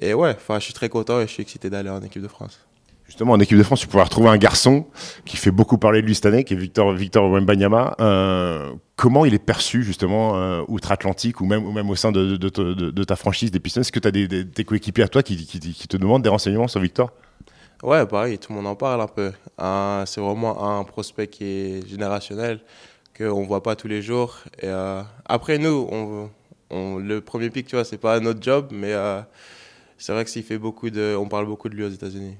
Et ouais, je suis très content et je suis excité d'aller en équipe de France. Justement, en équipe de France, tu pourras retrouver un garçon qui fait beaucoup parler de lui cette année, qui est Victor, Victor Wembanyama. Euh, comment il est perçu, justement, euh, outre-Atlantique ou même, au sein de, ta franchise des Pistons? Est-ce que tu as des, coéquipiers à toi qui, te demandent des renseignements sur Victor? Ouais, pareil, tout le monde en parle un peu. C'est vraiment un prospect qui est générationnel, qu'on ne voit pas tous les jours. Euh, après, nous, le premier pic, tu vois, c'est pas notre job, mais c'est vrai que s'il fait beaucoup de. On parle beaucoup de lui aux États-Unis.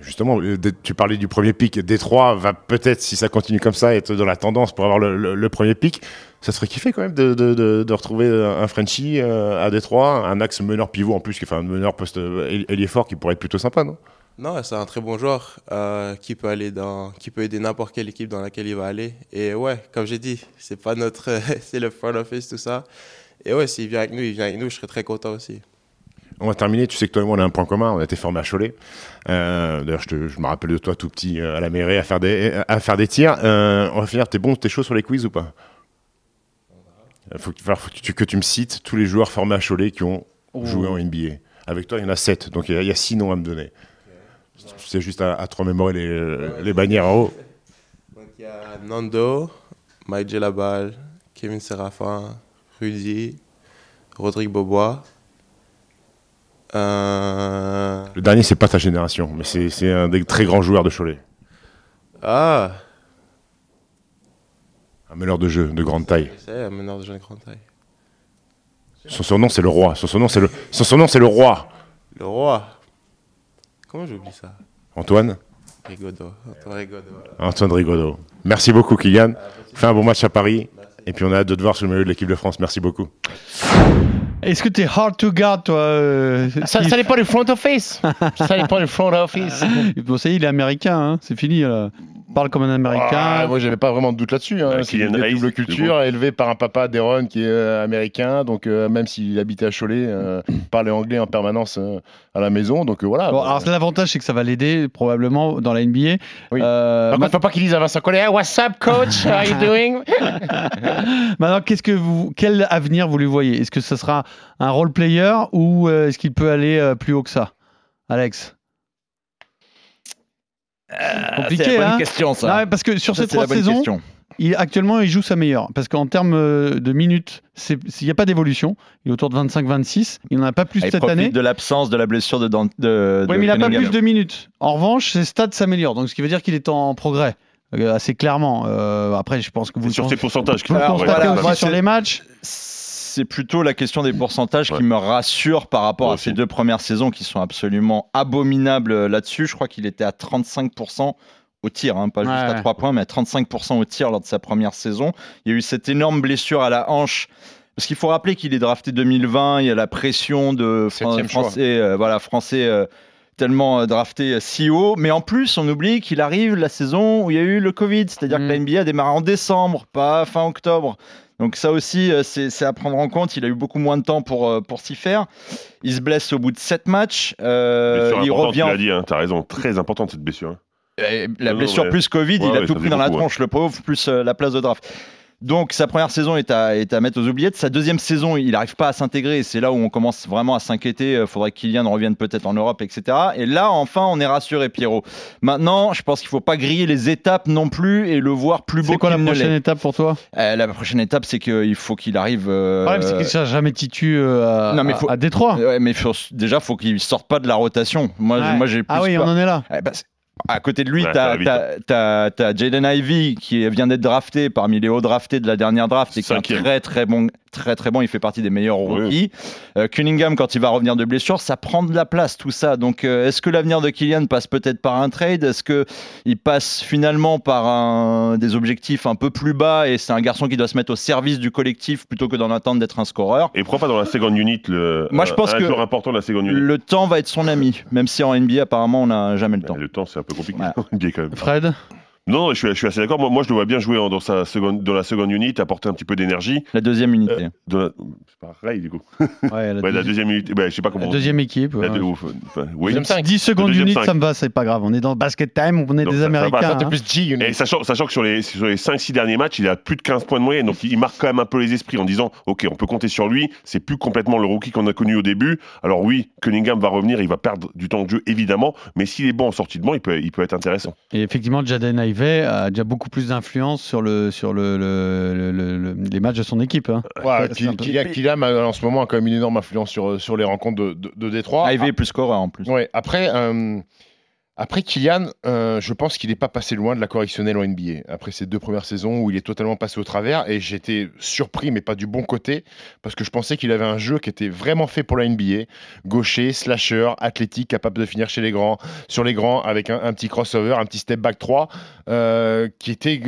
Justement, dé- tu parlais du premier pic. Détroit va peut-être, si ça continue comme ça, être dans la tendance pour avoir le, premier pic. Ça serait kiffé quand même de, retrouver un Frenchie euh, à Détroit, un axe meneur pivot en plus, enfin un meneur poste euh, ailier fort qui pourrait être plutôt sympa, non? Non, c'est un très bon joueur euh, qui peut aller dans, qui peut aider n'importe quelle équipe dans laquelle il va aller. Et ouais, comme j'ai dit, c'est pas notre, c'est le front office tout ça. Et ouais, s'il vient avec nous, il vient avec nous, je serais très content aussi. On va terminer. Tu sais que toi et moi, on a un point commun. On a été formés à Cholet. Euh, D'ailleurs, je, me rappelle de toi tout petit euh, à la mairie à faire des, à faire des tirs. Euh, on va finir. T'es bon, t'es chaud sur les quiz ou pas? Il faut, que- faut que, tu, que tu me cites tous les joueurs formés à Cholet qui ont joué en NBA. Avec toi, il y en a 7. Donc, il y a- il y, a 6 noms à me donner. C'est juste à, à te remémorer les, les bannières en haut. Donc il y a Nando, Mike Gelabal, Kevin Serafin, Rudy, Rodrigue Bobois. Euh... Le dernier, c'est pas ta génération, mais c'est un des très grands joueurs de Cholet. Ah, Un meneur de jeu de grande taille. c'est un meneur de jeune grande taille. Son surnom, c'est le roi. Son surnom, c'est le, son surnom, c'est le roi. Le roi. Comment j'oublie ça? Antoine? Rigaudot. Antoine Rigaudot. Antoine Rigaudot. Merci beaucoup, Kylian. Fais un bon match à Paris. Et puis on a hâte de te voir sur le maillot de l'équipe de France. Merci beaucoup. Est-ce que t'es hard to guard, toi euh, Ça, Steve ça dépend du front office. ça dépend du front office. Bon, ça y est, il est américain, hein, c'est fini. Là. Parle comme un américain. Ah, moi, j'avais pas vraiment de doute là-dessus. Hein. Ouais, C'est une double c'est culture, bon. élevé par un papa d'Aaron qui est euh, américain. Donc, euh, même s'il habitait à Cholet, euh, parlait anglais en permanence euh, à la maison. Donc, euh, voilà. Bon, alors l'avantage, c'est que ça va l'aider probablement dans la NBA. Oui. Euh, Par contre, faut pas qu'il dise à Vincent Collet Hey, What's up, coach? How you doing? Maintenant, qu'est-ce que vous, quel avenir vous lui voyez? Est-ce que ce sera un role player ou euh, est-ce qu'il peut aller euh, plus haut que ça? Alex? Compliqué, c'est la bonne hein question, ça. Non, parce que sur Ça, ces trois saisons, question. il, actuellement, il joue sa meilleure. Parce qu'en termes euh, de minutes, il n'y a pas d'évolution. Il est autour de 25-26. Il n'en a pas plus Ah, Il cette profite année. de l'absence de la blessure de, de, Oui, mais il n'a pas plus de minutes. En revanche, ses stats s'améliorent. Donc, ce qui veut dire qu'il est en progrès. euh, assez clairement. Euh, après, je pense que vous Sur ses pourcentages. vous le constatez voilà, aussi sur les matchs. C'est plutôt la question des pourcentages qui me rassure par rapport Moi à ces deux premières saisons qui sont absolument abominables euh, là-dessus. Je crois qu'il était à 35% au tir, hein, pas juste à Ouais. 3 points, mais à 35% au tir lors de sa première saison. Il y a eu cette énorme blessure à la hanche. Parce qu'il faut rappeler qu'il est drafté 2020, il y a la pression de Fran- français, euh, voilà, français euh, tellement euh, drafté si haut. Mais en plus, on oublie qu'il arrive la saison où il y a eu le Covid, c'est-à-dire Mm. que la NBA a démarré en décembre, pas fin octobre. Donc ça aussi, euh, c'est à prendre en compte. Il a eu beaucoup moins de temps pour, euh, pour s'y faire. Il se blesse au bout de 7 matchs. Euh, il revient. Tu l'as dit, hein, t'as raison. Très importante cette blessure. hein. La Non, blessure plus Covid, Ouais, il a ouais, tout pris dans la tronche, le pauvre, plus la place de draft. Donc sa première saison est à, est à mettre aux oubliettes. Sa deuxième saison, il n'arrive pas à s'intégrer. C'est là où on commence vraiment à s'inquiéter. Il faudrait que Kylian revienne peut-être en Europe, etc. Et là, enfin, on est rassuré, Pierrot. Maintenant, je pense qu'il ne faut pas griller les étapes non plus et le voir plus beau C'est quoi la prochaine étape pour toi? Euh, La prochaine étape, c'est qu'il faut qu'il arrive. euh, Le problème, c'est qu'il ne jamais titu euh, à, Non, mais faut- à Détroit. Ouais, mais faut- déjà, faut qu'il sorte pas de la rotation. Moi, Ouais. moi j'ai ah oui, on en est là. Eh ben, à côté de lui, Ouais, t'as t'as Jaden Ivey qui vient d'être drafté parmi les hauts draftés de la dernière draft et qui est un très très bon, très très bon. Il fait partie des meilleurs Oui. rookies. Euh, Cunningham, quand il va revenir de blessure, ça prend de la place tout ça. Donc, euh, est-ce que l'avenir de Kylian passe peut-être par un trade? Est-ce que il passe finalement par un, des objectifs un peu plus bas et c'est un garçon qui doit se mettre au service du collectif plutôt que d'en attendre d'être un scoreur? Et pourquoi pas dans la second unit le, Moi, je un- pense un que joueur important de la second unit Le temps va être son ami, même si en NBA apparemment on n'a jamais le temps. Le temps, c'est un peu compliqué. Ouais. en NBA, quand même. Fred? Non, je suis, je suis assez d'accord. Moi, moi, je le vois bien jouer en- dans, sa seconde, dans la seconde unit, apporter un petit peu d'énergie. La deuxième unité. La- C'est pareil, du coup. Ouais, la, Ouais, la deuxième unité. Je sais pas la comment. deuxième équipe. La ouais. deux- ouf, enfin, oui. Deuxième cinq. 10 secondes deuxième unit, cinq. ça me va, c'est pas grave. On est dans basket time, on est Donc, des ça- ça va, Américains. ça T'es hein. plus G. Et sachant, sachant que sur les, sur les 5-6 derniers matchs, il a plus de 15 points de moyenne. Donc il marque quand même un peu les esprits en disant Ok, on peut compter sur lui. C'est plus complètement le rookie qu'on a connu au début. Alors oui, Cunningham va revenir, il va perdre du temps de jeu évidemment. Mais s'il est bon en sortie de banc, il peut, il peut être intéressant. Et effectivement, Jaden Ivey a déjà beaucoup plus d'influence sur, le, sur le, le- le- le- le- les matchs de son équipe. hein. Ouais, Kylian, Kylian- euh, en ce moment a quand même une énorme influence sur, sur les rencontres de, de, de Détroit. Ivey est plus scoreur en plus. Ouais, après, euh, Après, Kylian, euh, je pense qu'il n'est pas passé loin de la correctionnelle en NBA. Après ces deux premières saisons où il est totalement passé au travers, et j'étais surpris, mais pas du bon côté, parce que je pensais qu'il avait un jeu qui était vraiment fait pour la NBA. Gaucher, slasher, athlétique, capable de finir chez les grands, sur les grands, avec un, un petit crossover, un petit step back 3, euh, qui était.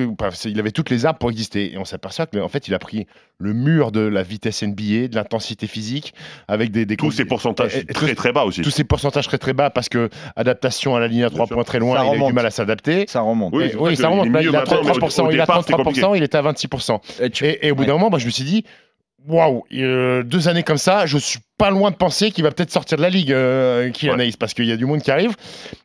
il avait toutes les armes pour exister. Et on s'aperçoit qu'en fait, il a pris le mur de la vitesse NBA, de l'intensité physique, avec des. des Tous ces pourcentages et- et très très bas aussi. tous ces pourcentages très très bas parce que adaptation à la ligne à 3 sûr. points très loin, il a eu du mal à s'adapter. Ça remonte. Oui, oui, ça remonte. il il mieux a maintenant, mais au- 33%, au il a départ, c'était 33%, il était à 26%. Et tu- Et, et au bout d'un moment, moi, je me suis dit, waouh, euh, deux années comme ça, je suis pas loin de penser qu'il va peut-être sortir de la ligue, euh, Ouais. Parce qu'il y a du monde qui arrive.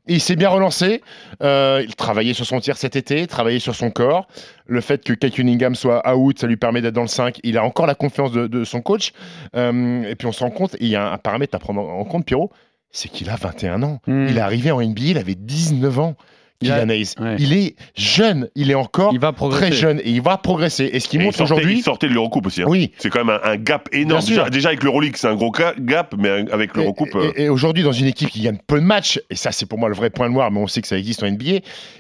Et il s'est bien relancé. Euh, il travaillait sur son tir cet été, travaillait sur son corps. Le fait que Kate Cunningham soit out, ça lui permet d'être dans le 5. Il a encore la confiance de, de son coach. Euh, et puis on se rend compte, il y a un, un paramètre à prendre en compte, Pierrot, c'est qu'il a 21 ans. Hmm. Il est arrivé en NBA, il avait 19 ans. Il a- Kylian Hayes. ouais. Il est jeune, il est encore Il va progresser. très jeune et il va progresser. Et ce qui Et montre aujourd'hui, Il sortait de l'Eurocoupe aussi. hein. oui, C'est quand même un, un gap énorme. Déjà, déjà avec l'Euroleague, c'est un gros ga- gap, mais avec Et, l'Eurocoupe. euh, et- et aujourd'hui, dans une équipe qui gagne peu de matchs, et ça, c'est pour moi le vrai point noir, mais on sait que ça existe en NBA,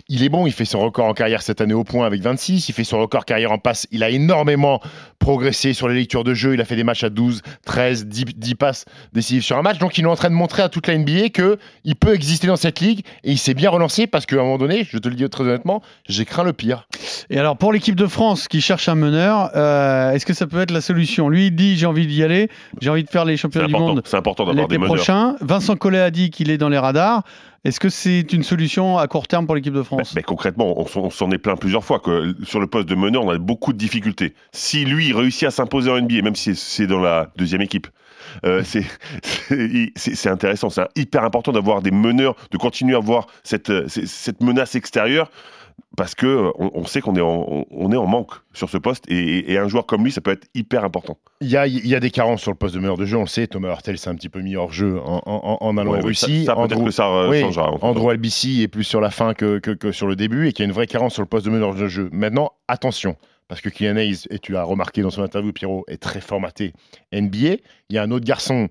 il est bon. Il fait son record en carrière cette année au point avec 26. Il fait son record carrière en passe. Il a énormément progressé sur les lectures de jeu. Il a fait des matchs à 12, 13, 10, 10 passes décisives sur un match. Donc, il est en train de montrer à toute la NBA qu'il peut exister dans cette ligue et il s'est bien relancé parce qu'à un moment donné, je te le dis très honnêtement, j'ai craint le pire. Et alors, pour l'équipe de France qui cherche un meneur, euh, est-ce que ça peut être la solution? Lui, il dit j'ai envie d'y aller, j'ai envie de faire les championnats du monde C'est important d'avoir des l'été meneurs. prochain. Vincent Collet a dit qu'il est dans les radars. Est-ce que c'est une solution à court terme pour l'équipe de France? Ben, concrètement, on s'en- on s'en est plaint plusieurs fois que sur le poste de meneur, on a beaucoup de difficultés. Si lui réussit à s'imposer en NBA, même si c'est dans la deuxième équipe, euh, c'est- c'est c'est- c'est intéressant. C'est hyper important d'avoir des meneurs, de continuer à avoir cette, euh, cette- menace extérieure. Parce que euh, on, on sait qu'on est, en- on, on est en manque sur ce poste et, et un joueur comme lui, ça peut être hyper important. Il y a, il y a des carences sur le poste de meneur de jeu, on le sait. Thomas Hurtel s'est un petit peu mis hors jeu en, en- en allant Ouais, en Russie. ça, ça peut-être que ça oui, changera. Andrew Albici est plus sur la fin que, que- que sur le début et qu'il y a une vraie carence sur le poste de meneur de jeu. Maintenant, attention, parce que Kylian Hayes, et tu l'as remarqué dans son interview, Pierrot, est très formaté NBA. Il y a un autre garçon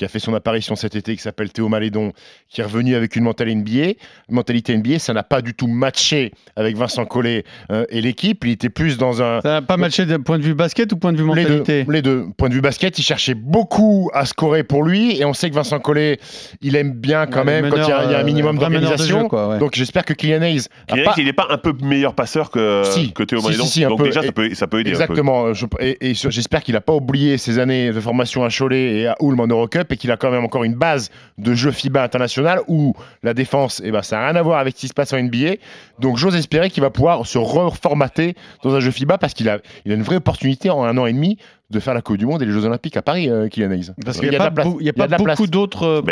qui a fait son apparition cet été, qui s'appelle Théo Malédon, qui est revenu avec une mentalité NBA. Mentalité NBA, ça n'a pas du tout matché avec Vincent Collet euh, et l'équipe. Il était plus dans un, Ça n'a pas matché d'un point de vue basket ou point de vue les mentalité deux, les deux. Point de vue basket, il cherchait beaucoup à scorer pour lui. Et on sait que Vincent Collet, il aime bien quand Ouais, même quand il y, a- il y a un minimum euh, de d'organisation. ouais. Donc j'espère que Kylian Hayes. Kylian pas- il n'est pas un peu meilleur passeur que, Si. que Théo Si, Malédon. si, Donc peu. déjà, Et- ça peut, ça peut aider. un peu. Exactement. Je- et j'espère qu'il n'a pas oublié ses années de formation à Cholet et à Ulm en Eurocup et qu'il a quand même encore une base de jeu FIBA international où la défense, eh ben, ça n'a rien à voir avec ce qui se passe en NBA. Donc j'ose espérer qu'il va pouvoir se reformater dans un jeu FIBA parce qu'il a, il a une vraie opportunité en un an et demi de faire la Coupe du Monde et les Jeux Olympiques à Paris, euh, Kylian Hayes. Parce Il qu'il y n'y a pas place. beau- il y a y beaucoup d'autres euh,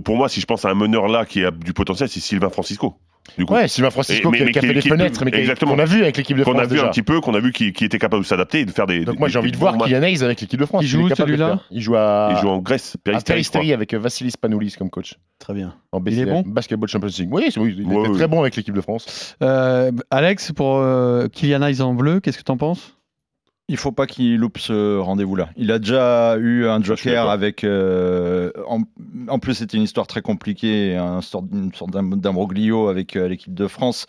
pour moi, si je pense à un meneur là qui a du potentiel, c'est Sylvain Francisco. Du coup, Ouais, Sylvain Francisco Et- mais- qui, a- mais qui a qui- fait les qui- fenêtres, mais qu'on a vu avec l'équipe de qu'on France a vu déjà. un petit peu, qu'on a vu qui, qui était capable de s'adapter et de faire des. Donc moi j'ai envie de voir. Kylian Hayes avec l'équipe de France. Il joue celui-là. Il joue à, Il joue en Grèce, à Peristeri, avec euh, Vassilis Panoulis comme coach. Très bien. En Il est bon Basketball Champions League. Oui, il était ouais. très bon avec l'équipe de France. Euh, Alex, pour euh, Kylian Hayes en bleu, qu'est-ce que tu en penses? Il faut pas qu'il loupe ce rendez-vous-là. Il a déjà eu un joker avec. euh, en, en plus, c'était une histoire très compliquée, un une sorte d'im- d'imbroglio avec euh, l'équipe de France.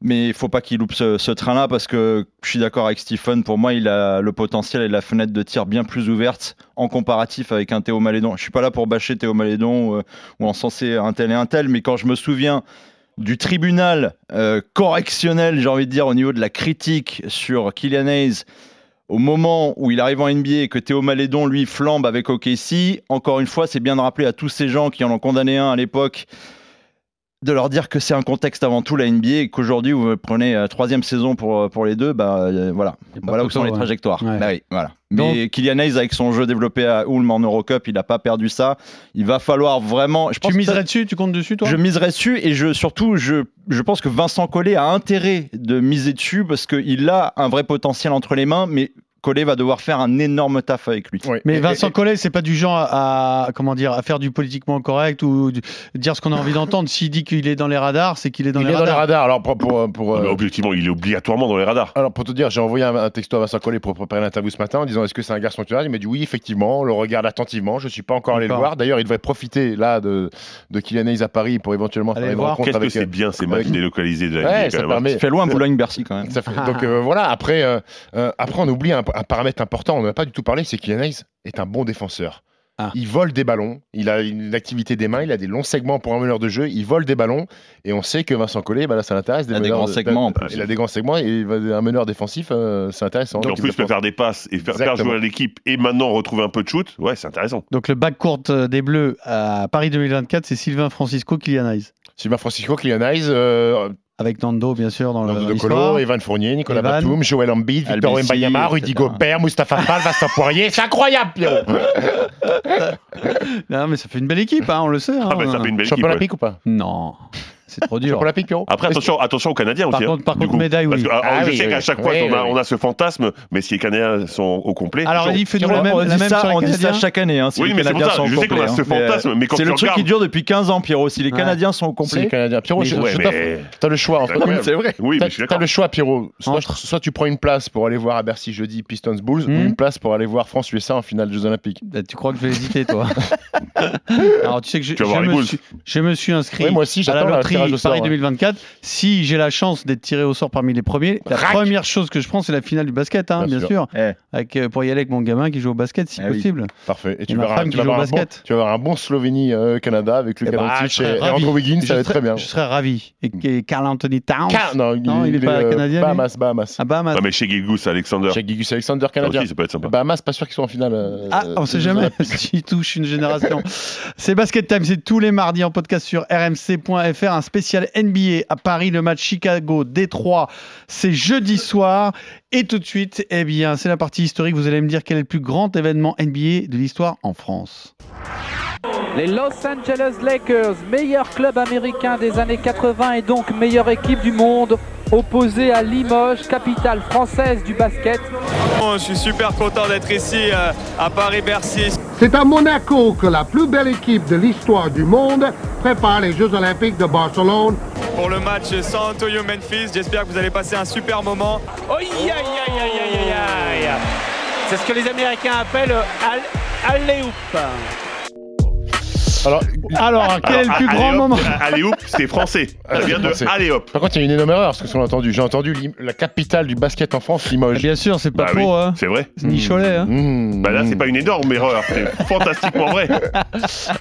Mais il faut pas qu'il loupe ce, ce train-là parce que je suis d'accord avec Stephen. Pour moi, il a le potentiel et la fenêtre de tir bien plus ouverte en comparatif avec un Théo Malédon. Je suis pas là pour bâcher Théo Malédon euh, ou en censer un tel et un tel, mais quand je me souviens du tribunal euh, correctionnel, j'ai envie de dire, au niveau de la critique sur Kylian Hayes, au moment où il arrive en NBA et que Théo Malédon, lui, flambe avec OKC, encore une fois, c'est bien de rappeler à tous ces gens qui en ont condamné un à l'époque de leur dire que c'est un contexte avant tout la NBA et qu'aujourd'hui vous prenez euh, troisième saison pour, pour les deux, bah euh, voilà, voilà où sont les ouais. trajectoires. Ouais. Bah oui, voilà. Mais Kylian Hayes avec son jeu développé à Ulm en Eurocup, il n'a pas perdu ça. Il va falloir vraiment. Je pense Tu miserais dessus Tu comptes dessus, toi? Je miserais dessus et je, surtout, je, je pense que Vincent Collet a intérêt de miser dessus parce qu'il a un vrai potentiel entre les mains, mais Collet va devoir faire un énorme taf avec lui. Oui. Mais Et- Vincent et- Collet, c'est pas du genre à, à- comment dire à faire du politiquement correct ou du- dire ce qu'on a envie d'entendre. S'il dit qu'il est dans les radars, c'est qu'il est dans il les est dans les radars. Alors, pour, pour, pour, mais euh, objectivement, il est obligatoirement dans les radars. alors, pour te dire, j'ai envoyé un, un texto à Vincent Collet pour préparer l'interview ce matin en disant est-ce que c'est un garçon tueur Il m'a dit oui, effectivement, on le regarde attentivement. Je suis pas encore allé le voir. D'ailleurs, il devrait profiter là de, de Kylian Hayes à Paris pour éventuellement Allez faire une voir. rencontre Qu'est-ce que c'est bien ces matchs avec- délocalisés de la Ouais, ça hein. permet. Il fait loin Boulogne-Bercy quand même. Ça fait- donc euh, voilà, après, euh, euh, après on oublie un, un paramètre important, on n'en a pas du tout parlé, c'est Kylian Hayes est un bon défenseur. Ah. Il vole des ballons, il a une activité des mains, il a des longs segments pour un meneur de jeu, il vole des ballons, et on sait que Vincent Collet, bah là, ça l'intéresse. Il a des grands de- segments, en plus. Il a des grands segments, et il va- un meneur défensif, euh, c'est intéressant. Et en Donc, plus, il peut faire des passes et faire, faire jouer à l'équipe et maintenant retrouver un peu de shoot, ouais, c'est intéressant. Donc le backcourt euh, des Bleus à Paris 2024, c'est Sylvain Francisco, Kylian Hayes. Sylvain Francisco, Hayes, euh, Avec Nando, bien sûr, dans le Nando. Colo, Evan Fournier, Nicolas Evan. Batum, Joël Embiid, Victor Wembanyama, Rudy. Gobert, Moustapha Fall, Vincent Poirier, c'est incroyable, Pierrot Non, mais ça fait une belle équipe, hein, on le sait. hein. Ah, bah, ça fait une belle équipe. Champion ouais. olympique ou pas? Non, c'est trop dur. Champion olympique, Pierrot Après, attention, attention aux Canadiens Par aussi. hein, contre- par contre, coup. médaille, Parce oui. que, alors, Ah je oui, sais oui, qu'à chaque fois, Oui, on, a, oui, on a ce fantasme, mais si les Canadiens sont au complet. Alors, il fait Pierrot, la même, on la dit même ça, on dit ça chaque année. Hein, si Oui, les mais c'est pour ça, je sais qu'on a complet, ce hein. Fantasme, mais quand C'est le truc qui dure depuis 15 ans, Pierrot. Si les Ouais. Canadiens sont au Si, les complet. Canadiens. Pierrot, t'as le choix entre c'est vrai. Oui, T'as- mais je suis T'as d'accord. le choix, Pierrot. Soit, tu prends une place pour aller voir à Bercy jeudi Pistons Bulls Hmm. ou une place pour aller voir France-USA en finale des Jeux Olympiques. Bah, Tu crois que je vais hésiter, toi Alors, tu sais que je, me Bulls. suis, je me suis inscrit moi aussi, à la j'attends le loterie tirage au sort, Paris ouais. 2024. Si j'ai la chance d'être tiré au sort parmi les premiers, la Rac. première chose que je prends, c'est la finale du basket, hein, bien, Bien sûr. Eh. Avec, euh, pour y aller avec mon gamin qui joue au basket, si Eh oui. possible. Parfait. Et tu vas tu avoir un bon, basket. tu vas avoir un bon Slovénie-Canada avec le bah, et, et. Andrew Wiggins, ça va être très bien. Je serais ravi. Et, Carl Anthony Towns? Car- non, Non, il est pas euh, canadien, Bahamas, Bahamas. à Bahamas. Ah, mais chez Gilgus, Alexander. Chez Gigus Alexander, canadien. ça peut être sympa. Bahamas, pas sûr qu'ils soient en finale. euh, Ah, on des sait jamais Olympiques. s'il touche une génération. C'est Basket Time, c'est tous les mardis en podcast sur rmc.fr. Spécial NBA à Paris, le match Chicago-Détroit, c'est jeudi soir. Et tout de suite, eh bien, c'est la partie historique. Vous allez me dire quel est le plus grand événement NBA de l'histoire en France. Les Los Angeles Lakers, meilleur club américain des années 80 et donc meilleure équipe du monde, opposé à Limoges, capitale française du basket. Je suis super content d'être ici euh, à Paris-Bercy. C'est à Monaco que la plus belle équipe de l'histoire du monde prépare les Jeux Olympiques de Barcelone. Pour le match San Antonio-Memphis, j'espère que vous allez passer un super moment. Aïe, aïe, aïe, aïe, aïe, aïe, aïe. C'est ce que les Américains appellent al alley-oop. Alors, Alors, quel est le plus allez, grand hop, moment Allez, hop, c'était français. Ça vient de allez, hop. Par contre, il y a une énorme erreur, ce qu'on a entendu. J'ai entendu la capitale du basket en France, Limoges. Bien sûr, c'est pas Bah faux. oui, hein. c'est vrai. C'est ni Cholet. hein. Mmh. Bah là, c'est pas une énorme erreur, c'est fantastiquement vrai.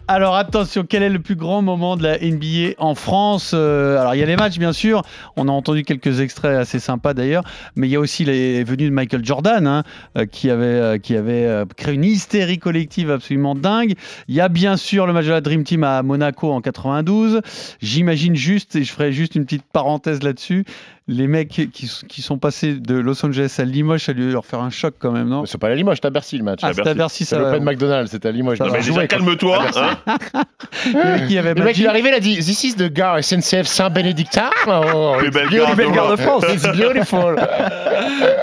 Alors attention, quel est le plus grand moment de la NBA en France Euh, Alors il y a les matchs bien sûr, on a entendu quelques extraits assez sympas d'ailleurs, mais il y a aussi les venues de Michael Jordan hein, qui avait, euh, qui avait euh, créé une hystérie collective absolument dingue. Il y a bien sûr le match la Dream Team à Monaco en 92. J'imagine juste, et je ferai juste une petite parenthèse là-dessus, les mecs qui, qui sont passés de Los Angeles à Limoges, ça a dû leur faire un choc quand même, non? C'est pas à Limoges, c'est à Bercy le match. Ah, c'est à Bercy, C'est ça va. l'Open McDonald's, c'était à Limoges. Mais déjà, calme-toi. hein. Le mec qui avait Le mec, il est arrivé, il a dit This is the gare SNCF Saint-Bénédictin. Oh, Plus it's belle beautiful. gare de de France. It's beautiful.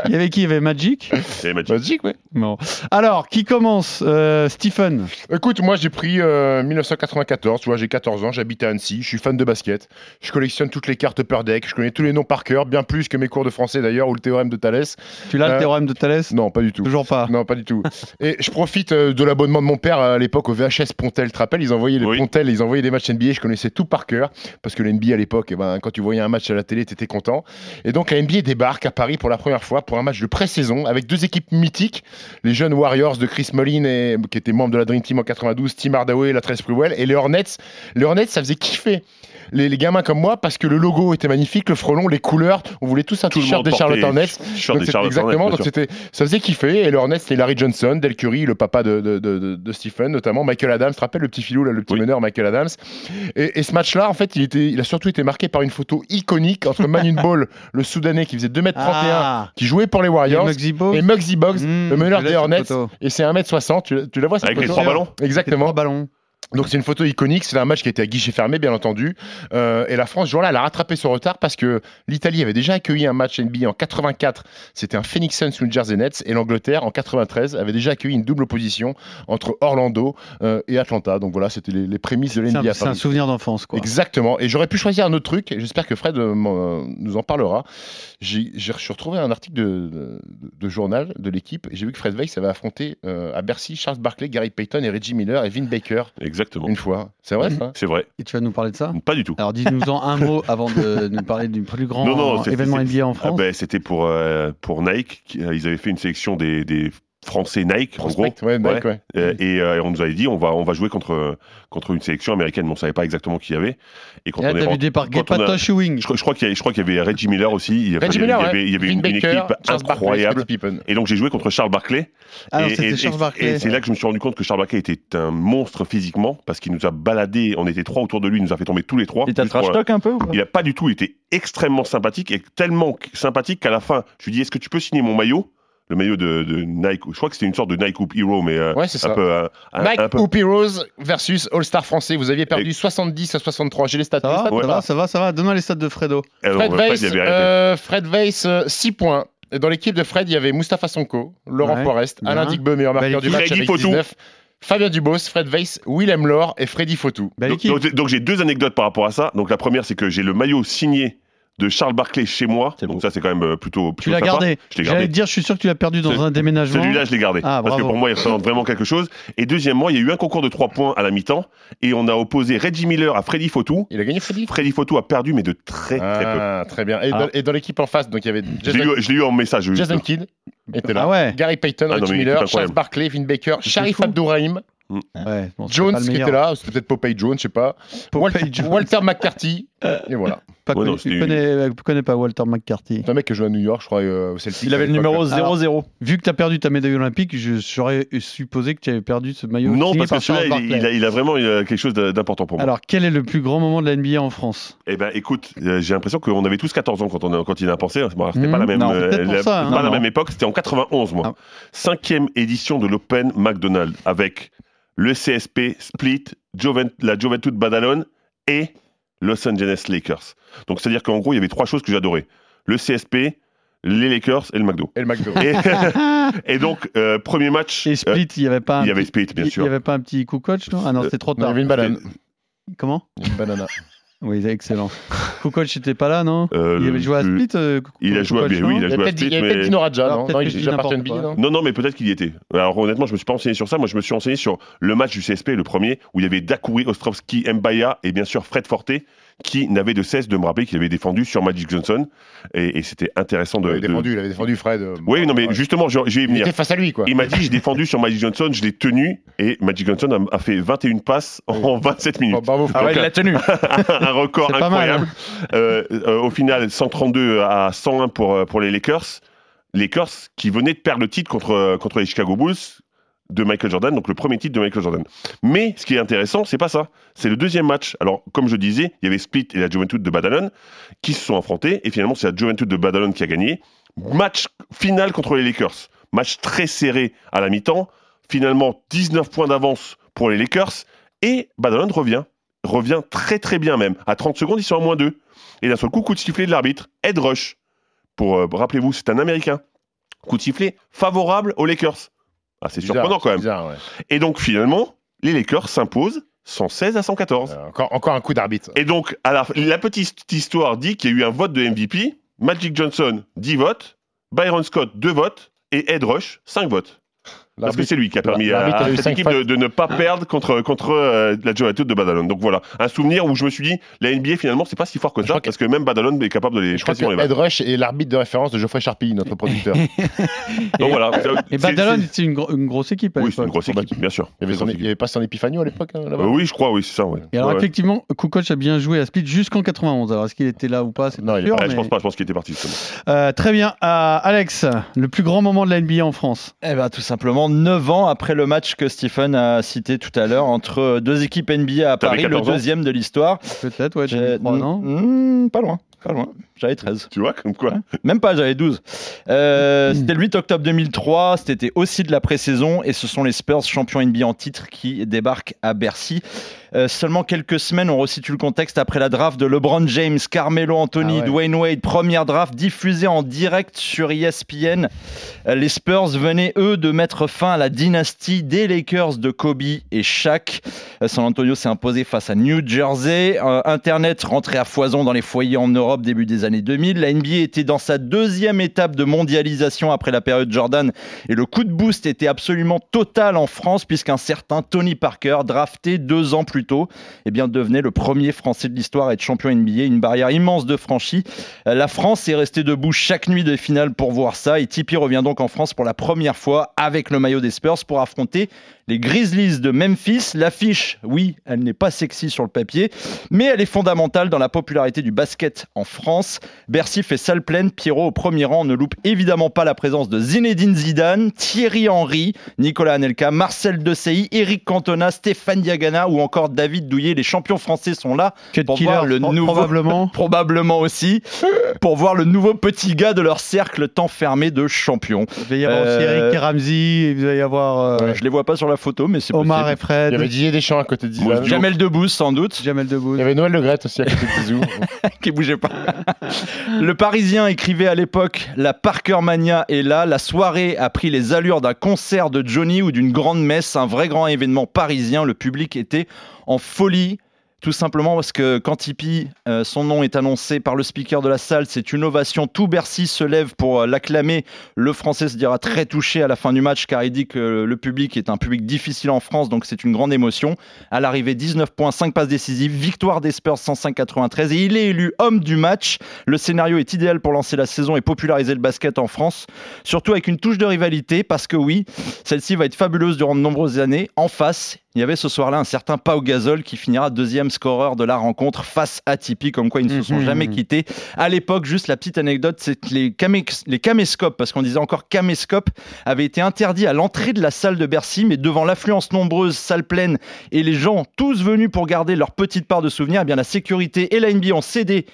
Il y avait qui? Il y avait Magic? C'est Magic. Magic, ouais. Bon. Alors, qui commence Euh, Stephen? Écoute, moi j'ai pris euh, 1994, tu vois, j'ai 14 ans, j'habite à Annecy, je suis fan de basket, je collectionne toutes les cartes per deck, je connais tous les noms par cœur, bien plus que mes cours de français d'ailleurs, ou le théorème de Thalès. Tu l'as Euh, le théorème de Thalès? Non, pas du tout. Toujours pas. Non, pas du tout. Et je profite euh, de l'abonnement de mon père à l'époque au VHS Pontel. Tu te rappelles, ils envoyaient les Oui. Pontel, ils envoyaient des matchs NBA. Je connaissais tout par cœur parce que la NBA à l'époque, eh ben, quand tu voyais un match à la télé, t'étais content. Et donc la NBA débarque à Paris pour la première fois pour un match de pré-saison avec deux équipes mythiques, les jeunes Warriors de Chris Mullin et qui était membre de la Dream Team en 92, Tim Hardaway, la 13 Sprewell et les Hornets. Les Hornets, ça faisait kiffer. Les, les gamins comme moi parce que le logo était magnifique, le frelon, les couleurs, on voulait tous un t-shirt des Charlotte Hornets. exactement, donc c'était, ça faisait kiffer. Et le Hornets, c'était Larry Johnson, Del Curry, le papa de, de, de, Stephen, notamment Michael Adams. Tu te rappelles le petit filou, là, le petit Oui. meneur Michael Adams. Et, et ce match-là, en fait, il, était, il a surtout été marqué par une photo iconique entre Manin Ball, le Soudanais qui faisait 2m31, Ah, qui jouait pour les Warriors, Muggsy Bogues. et Muggsy Bogues, Mmh, le meneur des Hornets. Et c'est 1m60, tu, tu la vois cette Avec les photo trois ballons Les Exactement. trois ballons. Donc c'est une photo iconique, c'est un match qui a été à guichet fermé bien entendu. Euh, et la France, ce jour-là, elle a rattrapé son retard parce que l'Italie avait déjà accueilli un match NBA en 84, c'était un Phoenix Suns New Jersey Nets, et l'Angleterre en 93 avait déjà accueilli une double opposition entre Orlando euh, et Atlanta. Donc voilà, c'était les, les prémices de l'NBA. c'est un souvenir d'enfance, quoi. Exactement. Et j'aurais pu choisir un autre truc, et j'espère que Fred euh, nous en parlera. J'ai j'ai- je suis retrouvé un article de, de- de journal de l'équipe, et j'ai vu que Fred Weiss avait affronté euh, à Bercy Charles Barkley, Gary Payton et Reggie Miller et Vin Baker. Exactement. Une fois. C'est vrai ça C'est vrai. Et tu vas nous parler de ça? Pas du tout. Alors dis-nous-en un mot avant de nous parler du plus grand Non, non, c'est- événement NBA en Ah France. ben, C'était pour, euh, pour Nike. euh, Ils avaient fait une sélection des, des Français Nike, en gros. Prospect, ouais, Nike, ouais. Euh, et euh, on nous avait dit on va, on va jouer contre, contre une sélection américaine, mais on savait pas exactement qui il y avait. Et quand Et là, on est rentré- quand on a- je, crois- je crois qu'il y, avait Reggie Miller aussi. Il y avait, Reggie il y Miller, avait, ouais. il y avait Vin une, une Baker, équipe Charles incroyable. Et donc j'ai joué contre Charles Barkley. Ah et c'est là que je me suis rendu compte que Charles Barkley était un monstre physiquement parce qu'il nous a baladé. On était trois autour de lui, il nous a fait tomber tous les trois. Il t'a trash talk un peu il a pas du tout été extrêmement sympathique et tellement sympathique qu'à la fin, je lui dis est-ce que tu peux signer mon maillot? Le maillot de, de Nike, je crois que c'était une sorte de Nike Hoop Hero, mais euh, Ouais, c'est un ça. peu, euh, un- Mike un peu- Hoop Heroes versus All-Star français. Vous aviez perdu 70 à 63. J'ai les stats. Ça les va, stats ça va, ça va, ça va. Donne-moi les stats de Fredo. Alors, Fred Fred, Weiss, arrêté. euh, Fred Weiss, 6 points. Et dans l'équipe de Fred, il y avait Mustapha Sonko, Laurent Ouais, Forest, bien. Alain Digbeu, meilleur marqueur du match avec Freddy Fotou. 19, Fabien Dubos, Fred Weiss, Willem Laure et Freddy donc, donc- donc j'ai deux anecdotes par rapport à ça. Donc la première, c'est que j'ai le maillot signé de Charles Barkley chez moi. C'est Donc ça, c'est quand même euh, plutôt, Tu l'as gardé. Je l'ai J'allais gardé. te dire, je suis sûr que tu l'as perdu dans un déménagement. Celui-là, je l'ai gardé. Ah, parce que pour moi, il représente vraiment quelque chose. Et deuxièmement, il y a eu un concours de 3 points à la mi-temps. Et on a opposé Reggie Miller à Freddy Fotou. Il a gagné Freddy? Freddy Fotou a perdu, mais de très, très peu. Ah, très bien. Et Ah. dans, l'équipe en face, donc il y avait Je l'ai Jason, eu, je l'ai eu en message. juste. Jason Kidd était là. Ah ouais. Gary Payton, Ah non, Reggie Miller, Charles. Barkley, Vin Baker, Sharif. Abdourahim, Ouais, bon, Jones qui était là, c'était peut-être Popeye Jones, je sais pas. Popeye Wal- Jones. Walter McCarthy, et voilà. Pas Ouais, connu. non, connais, euh, tu connais pas Walter McCarthy? C'est un mec qui joue à New York, je crois, euh, au Celtic. Il avait le numéro Alors, 0-0. Vu que tu as perdu ta médaille olympique, je- j'aurais supposé que tu avais perdu ce maillot. Non, parce que celui-là, il, a, il a vraiment euh, quelque chose d'important pour moi. Alors, quel est le plus grand moment de la NBA en France? Eh ben, écoute, euh, j'ai l'impression qu'on avait tous 14 ans quand, on a, quand il a pensé. Bon, c'était pas la même, Non, euh, la, ça, hein. pas Non, la non. même époque. C'était en 91, moi. Ah. Cinquième édition de l'Open McDonald's avec le CSP, Split, Juvent- la Juventud Badalone et Los Angeles Lakers. Donc, c'est-à-dire qu'en gros, il y avait trois choses que j'adorais le CSP, les Lakers et le McDo. Et le McDo. Et, et donc, euh, premier match. Et euh, Split, il n'y avait pas un il y avait petit- Split, bien il- sûr. Il n'y avait pas un petit coup coach, non? Ah non, c'était trop Non, il y tard. avait une banane. Comment? Une banana. Oui, excellent. Kukoc n'était pas là, non Euh, Il avait joué à Split euh, Il a joué à- oui, non il a y joué avait à peut-être Split, il y avait mais- peut-être Dino non Non, il déjà parti NBA, non Non, non, mais peut-être qu'il y était. Alors honnêtement, je me suis pas renseigné sur ça. Moi, je me suis renseigné sur le match du CSP, le premier, où il y avait Dakuri, Ostrovski, Mbaya et bien sûr Fred Forte, qui n'avait de cesse de me rappeler qu'il avait défendu sur Magic Johnson. Et, et c'était intéressant de. Il avait de- défendu, il avait défendu Fred. euh, Oui, non, mais ouais. justement, vais y Il venir. était face à lui, quoi. Il m'a dit, j'ai défendu sur Magic Johnson, je l'ai tenu, et Magic Johnson a, a fait 21 passes en 27 minutes. Bravo, Ah ouais, il l'a tenu. un record pas mal, incroyable. Euh, euh, au final, 132 à 101 pour, pour les Lakers. Lakers qui venaient de perdre le titre contre, contre les Chicago Bulls de Michael Jordan, donc le premier titre de Michael Jordan. Mais ce qui est intéressant, c'est pas ça. C'est le deuxième match. Alors, comme je disais, il y avait Split et la Juventud de Badalone qui se sont affrontés, et finalement, c'est la Juventud de Badalone qui a gagné. Match final contre les Lakers. Match très serré à la mi-temps. Finalement, 19 points d'avance pour les Lakers, et Badalone revient revient très très bien même. À 30 secondes, ils sont à moins 2. Et d'un seul coup, coup de sifflet de l'arbitre, Ed Rush. Pour, euh, rappelez-vous, c'est un Américain. Coup de sifflet favorable aux Lakers. Ah, c'est surprenant quand même. bizarre, ouais. Et donc finalement, les Lakers s'imposent 116 à 114. Euh, encore, encore un coup d'arbitre. Et donc, à la, la petite histoire dit qu'il y a eu un vote de MVP. Magic Johnson, 10 votes. Byron Scott, 2 votes. Et Ed Rush, 5 votes. Parce que c'est lui qui a permis à, à cette équipe de, de ne pas perdre contre, contre euh, la Juventud de Badalone. Donc voilà, un souvenir où je me suis dit, la NBA finalement, c'est pas si fort que ça, que- parce que même Badalone est capable de les Je crois que les Ed. Rush est l'arbitre de référence de Geoffrey Charpie, notre producteur. Donc voilà. Et c'est- Badalone, c'est- une, gro- une grosse équipe à Oui, c'est une grosse équipe, bien sûr. Il y avait, pas son Epifanio à l'époque, hein, là-bas Euh, oui, je crois, oui, c'est ça. Ouais. Et alors, Ouais, effectivement, Kukoc a bien joué à Split jusqu'en 91. Alors, est-ce qu'il était là ou pas C'est Non, pas il est sûr. Je pense pas, je pense qu'il était parti justement. Euh, très bien. Euh, Alex, le plus grand moment de la NBA en France Eh ben, tout simplement 9 ans après le match que Stephen a cité tout à l'heure entre deux équipes NBA à Paris, le 14 ans deuxième de l'histoire. Peut-être, ouais, tu J'ai- crois, non? Hmm, Pas loin. Pas loin. J'avais 13. Tu vois, comme quoi Même pas, j'avais 12. Euh, C'était le 8 octobre 2003, c'était aussi de la pré-saison et ce sont les Spurs, champions NBA en titre, qui débarquent à Bercy. Euh, seulement quelques semaines, on resitue le contexte après la draft de LeBron James, Carmelo Anthony, Ah ouais. Dwayne Wade, première draft diffusée en direct sur ESPN. Euh, les Spurs venaient, eux, de mettre fin à la dynastie des Lakers de Kobe et Shaq. Euh, San Antonio s'est imposé face à New Jersey. Euh, Internet rentrait à foison dans les foyers en Europe début des années 2000. La NBA était dans sa deuxième étape de mondialisation après la période Jordan et le coup de boost était absolument total en France puisqu'un certain Tony Parker, drafté deux ans plus tôt, eh bien, devenait le premier Français de l'histoire à être champion NBA. Une barrière immense de franchie. La France est restée debout chaque nuit des finales pour voir ça et Tipeee revient donc en France pour la première fois avec le maillot des Spurs pour affronter les Grizzlies de Memphis. L'affiche, oui, elle n'est pas sexy sur le papier, mais elle est fondamentale dans la popularité du basket en France. Bercy fait salle pleine, Pierrot au premier rang ne loupe évidemment pas la présence de Zinedine Zidane, Thierry Henry, Nicolas Anelka, Marcel Desailly, Eric Cantona, Stéphane Diagana ou encore David Douillet. Les champions français sont là pour Killer, voir le nouveau probablement. probablement aussi pour voir le nouveau petit gars de leur cercle tant fermé de champions. Il va y avoir aussi Euh, Eric et Ramsey, il va y avoir euh, Je les vois pas sur la photo, mais c'est Omar et possible. Fred. Il y avait Didier Deschamps à côté de Zidane. Jamel Debbouze sans doute. Jamel Debbouze. Il y avait Noël Le Graët aussi à côté de Zizou. qui bougeait pas. Le Parisien écrivait à l'époque La Parker Mania est là. La soirée a pris les allures d'un concert de Johnny ou d'une grande messe, un vrai grand événement parisien. Le public était en folie. Tout simplement parce que quand Tipeee, euh, son nom est annoncé par le speaker de la salle, c'est une ovation. Tout Bercy se lève pour euh, l'acclamer. Le Français se dira très touché à la fin du match car il dit que le public est un public difficile en France, donc c'est une grande émotion. À l'arrivée, 19 points, 5 passes décisives, victoire des Spurs 105-93 et il est élu homme du match. Le scénario est idéal pour lancer la saison et populariser le basket en France, surtout avec une touche de rivalité parce que oui, celle-ci va être fabuleuse durant de nombreuses années. En face, il y avait ce soir-là un certain Pau Gasol qui finira deuxième scoreur de la rencontre face à Tipeee, comme quoi ils ne se sont Mhm. jamais quittés. À l'époque, juste la petite anecdote, c'est que les, camé- les caméscopes, parce qu'on disait encore caméscopes, avaient été interdits à l'entrée de la salle de Bercy, mais devant l'affluence nombreuse, salle pleine, et les gens tous venus pour garder leur petite part de souvenirs, eh bien la sécurité et la NBA ont cédé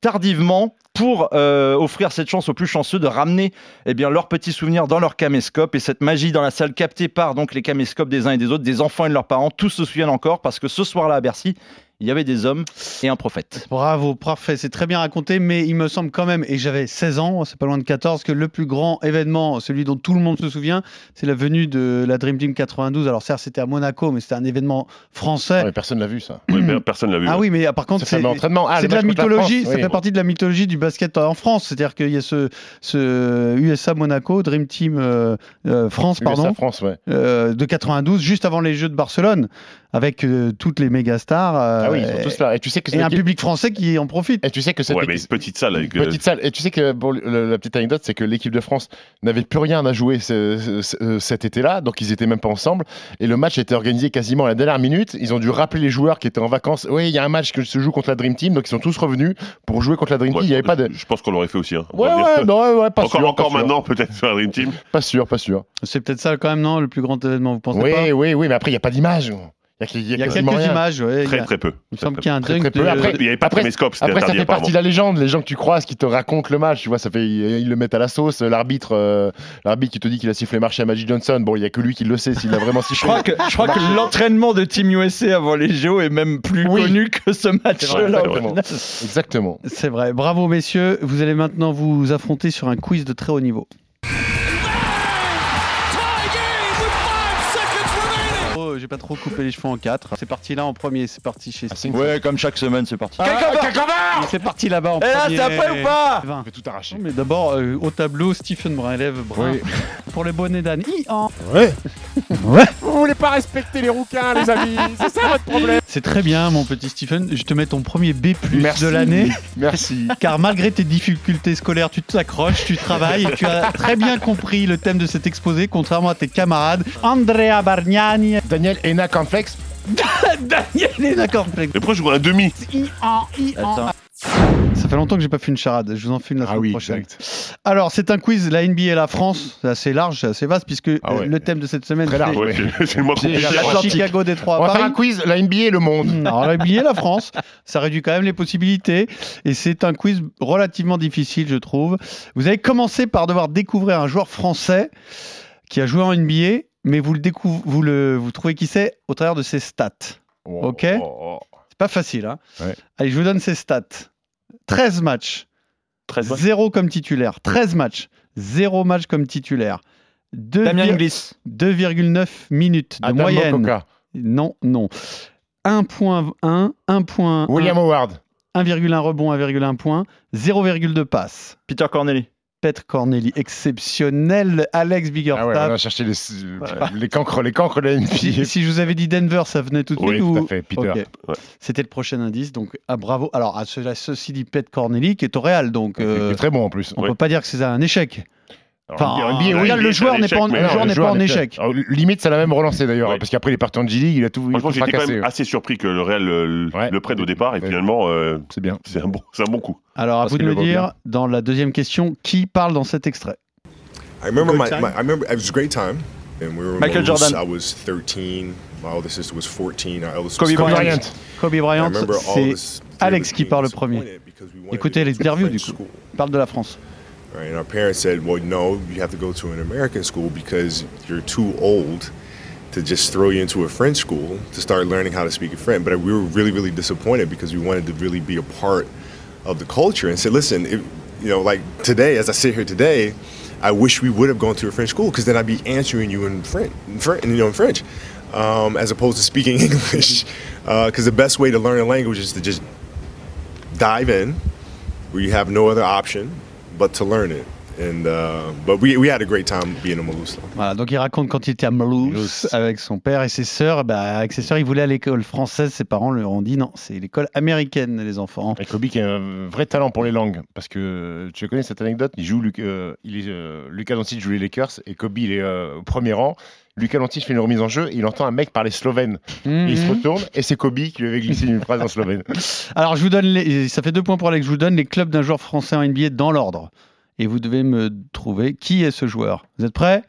tardivement pour euh, offrir cette chance aux plus chanceux de ramener eh bien, leurs petits souvenirs dans leur caméscope. Et cette magie dans la salle captée par les caméscopes des uns et des autres, des enfants et de leurs parents, tous se souviennent encore parce que ce soir-là à Bercy, il y avait des hommes et un prophète. Bravo, parfait, c'est très bien raconté, mais il me semble quand même, et j'avais 16 ans, c'est pas loin de 14, que le plus grand événement, celui dont tout le monde se souvient, c'est la venue de la Dream Team 92. Alors certes, c'était à Monaco, mais c'était un événement français. Ouais, personne l'a vu ça. Personne l'a vu. Ah ouais. oui, mais ah, par contre, Ce c'est. Ah, de la la mythologie, France, ça oui. fait partie de la mythologie du basket en France. C'est-à-dire qu'il y a ce, ce USA Monaco, Dream Team euh, euh, France, USA pardon, France, ouais. euh, de 92, juste avant les Jeux de Barcelone, avec euh, toutes les méga stars. euh, Ah oui, ils sont tous là. Et tu sais que et un public français qui en profite. Et tu sais que cette Ouais, mais petite salle avec. euh, Petite salle. Et tu sais que le- la petite anecdote, c'est que l'équipe de France n'avait plus rien à jouer ce- ce- ce- cet été-là, donc ils étaient même pas ensemble. Et le match était organisé quasiment à la dernière minute. Ils ont dû rappeler les joueurs qui étaient en vacances. Oui, il y a un match que se joue contre la Dream Team, donc ils sont tous revenus pour jouer contre la Dream ouais, Team. Il n'y avait pas de. Je pense qu'on l'aurait fait aussi. hein. Ouais, ouais, non, ouais, ouais, pas encore sûr. encore pas maintenant, peut-être sur la Dream Team. Pas sûr, pas sûr. C'est peut-être ça quand même, non, le plus grand événement, vous pensez Oui, pas? oui, oui, mais après, il n'y a pas d'image. Il y a, qu'il- Il y a quasiment quelques rien. images, ouais, Très a- très peu. Il me semble qu'il y a un Très, dunk très peu. de- Après, Il n'y avait pas de Après- caméscope, c'était Après, ça fait partie de la légende. Les gens que tu croises qui te racontent le match, tu vois, ça fait, ils, ils le mettent à la sauce. L'arbitre, euh, l'arbitre qui te dit qu'il a sifflé marché à Magic Johnson. Bon, il y a que lui qui le sait s'il a vraiment Je sifflé. crois que, je crois que l'entraînement de Team USA avant les JO est même plus Oui. connu que ce match-là. Exactement. C'est vrai. Bravo, messieurs. Vous allez maintenant vous affronter sur un quiz de très haut niveau. J'ai pas trop coupé les cheveux en quatre. C'est parti là en premier, c'est parti chez Steve. Ouais, comme chaque semaine, c'est parti. Et C'est parti là-bas en Et là, premier. c'est après ou pas Vingt. On peut tout arracher. Mais d'abord, euh, au tableau, Stephen Brun, élève Brun. Oui. Pour les bonnets d'Anne. I-en. Ouais. Ouais. Vous voulez pas respecter les rouquins, les amis C'est ça votre problème C'est très bien, mon petit Stephen. Je te mets ton premier B Merci. de l'année. Merci. Car malgré tes difficultés scolaires, tu t'accroches, tu travailles et tu as très bien compris le thème de cet exposé, contrairement à tes camarades. Andrea Bargnani, Daniel Ena Cornflex. Daniel Lena Cornflex. Pourquoi je vois un demi I-en, I-en. Attends. Ça Ça fait longtemps que j'ai pas fait une charade. Je vous en fais une la Ah semaine oui, prochaine. exact. Alors, c'est un quiz, la NBA et la France. C'est assez large, c'est assez vaste, puisque Ah ouais. le thème de cette semaine, Très large, c'est Ouais. Chicago, Détroit, On va faire un quiz, la NBA et le monde. Alors, la NBA et la France, ça réduit quand même les possibilités. Et c'est un quiz relativement difficile, je trouve. Vous allez commencer par devoir découvrir un joueur français qui a joué en NBA, mais vous le, découv- vous le vous trouvez qui c'est au travers de ses stats. Ok Oh, C'est pas facile. Hein Ouais. Allez, je vous donne ses stats. 13 matchs. 13 matchs. 0 comme titulaire. 13 matchs. 0 match comme titulaire. Deux Damien vir- Inglis. 2,9 minutes de Adam moyenne. Mokoka. Non, non. 1.1, 1.1, William Howard. 1,1 rebond, 1,1 point, 0,2 passe. Peter Corneli. Petre Corneli, exceptionnel. Alex Ah ouais, on Biggerstaff. a cherché les, les cancres, les cancres de la si, NBA. si je vous avais dit Denver, ça venait tout de Oui, suite tout ou- à fait, Peter. Ouais. C'était le prochain indice, donc ah, bravo. Alors, à ce- à ceci dit, Pet Corneli qui est au Real, donc Il euh, est très bon en plus. on Ouais. peut pas dire que c'est un échec. Enfin, NBA, oui, il le joueur n'est pas, en- échec, mais le non, joueur le n'est joueur pas en n'est échec. Alors, limite, ça l'a même relancé d'ailleurs, Ouais. parce qu'après il est parti en G League, il a tout, Franchement, j'étais quand même assez surpris que le Real euh, Ouais. le prenne au départ et Ouais. finalement, euh, C'est bien. c'est un, bon, c'est un bon coup. Alors, à Parce vous de me dire, dans la deuxième question, qui parle dans cet extrait I remember my, I remember it was a great time, and we were Michael. Jordan. I was 13. My older sister was 14. Our eldest Kobe was Kobe 13. Bryant. Kobe Bryant, c'est Alex qui parle le premier. Écoutez l'interview du coup. Il parle de la France. Right, and our parents said, "Well, no, you have to go to an American school because you're too old to just throw you into a French school to start learning how to speak French." But we were really, really disappointed because we wanted to really be a part of the culture and said, "Listen, if, you know, like today, as I sit here today, I wish we would have gone to a French school because then I'd be answering you in French, in French you know, in French, um, as opposed to speaking English. Because the best way to learn a language is to just dive in, where you have no other option but to learn it. And uh, but we, we had a great time being. Voilà, donc il raconte quand il était à Mulhouse avec son père et ses sœurs. Bah, avec ses sœurs, il voulait à l'école française. Ses parents leur ont dit non, c'est l'école américaine, les enfants. Et Kobe qui a un vrai talent pour les langues. Parce que tu connais cette anecdote Il joue Luc, euh, il est, euh, Lucas Doncic joue les Lakers et Kobe il est euh, au premier rang. Lucas Doncic fait une remise en jeu et il entend un mec parler slovène. Et il se Mhm. retourne et c'est Kobe qui lui avait glissé une phrase en slovène. Alors, je vous donne les, ça fait deux points pour Alex. Je vous donne les clubs d'un joueur français en NBA dans l'ordre. Et vous devez me trouver qui est ce joueur. Vous êtes prêts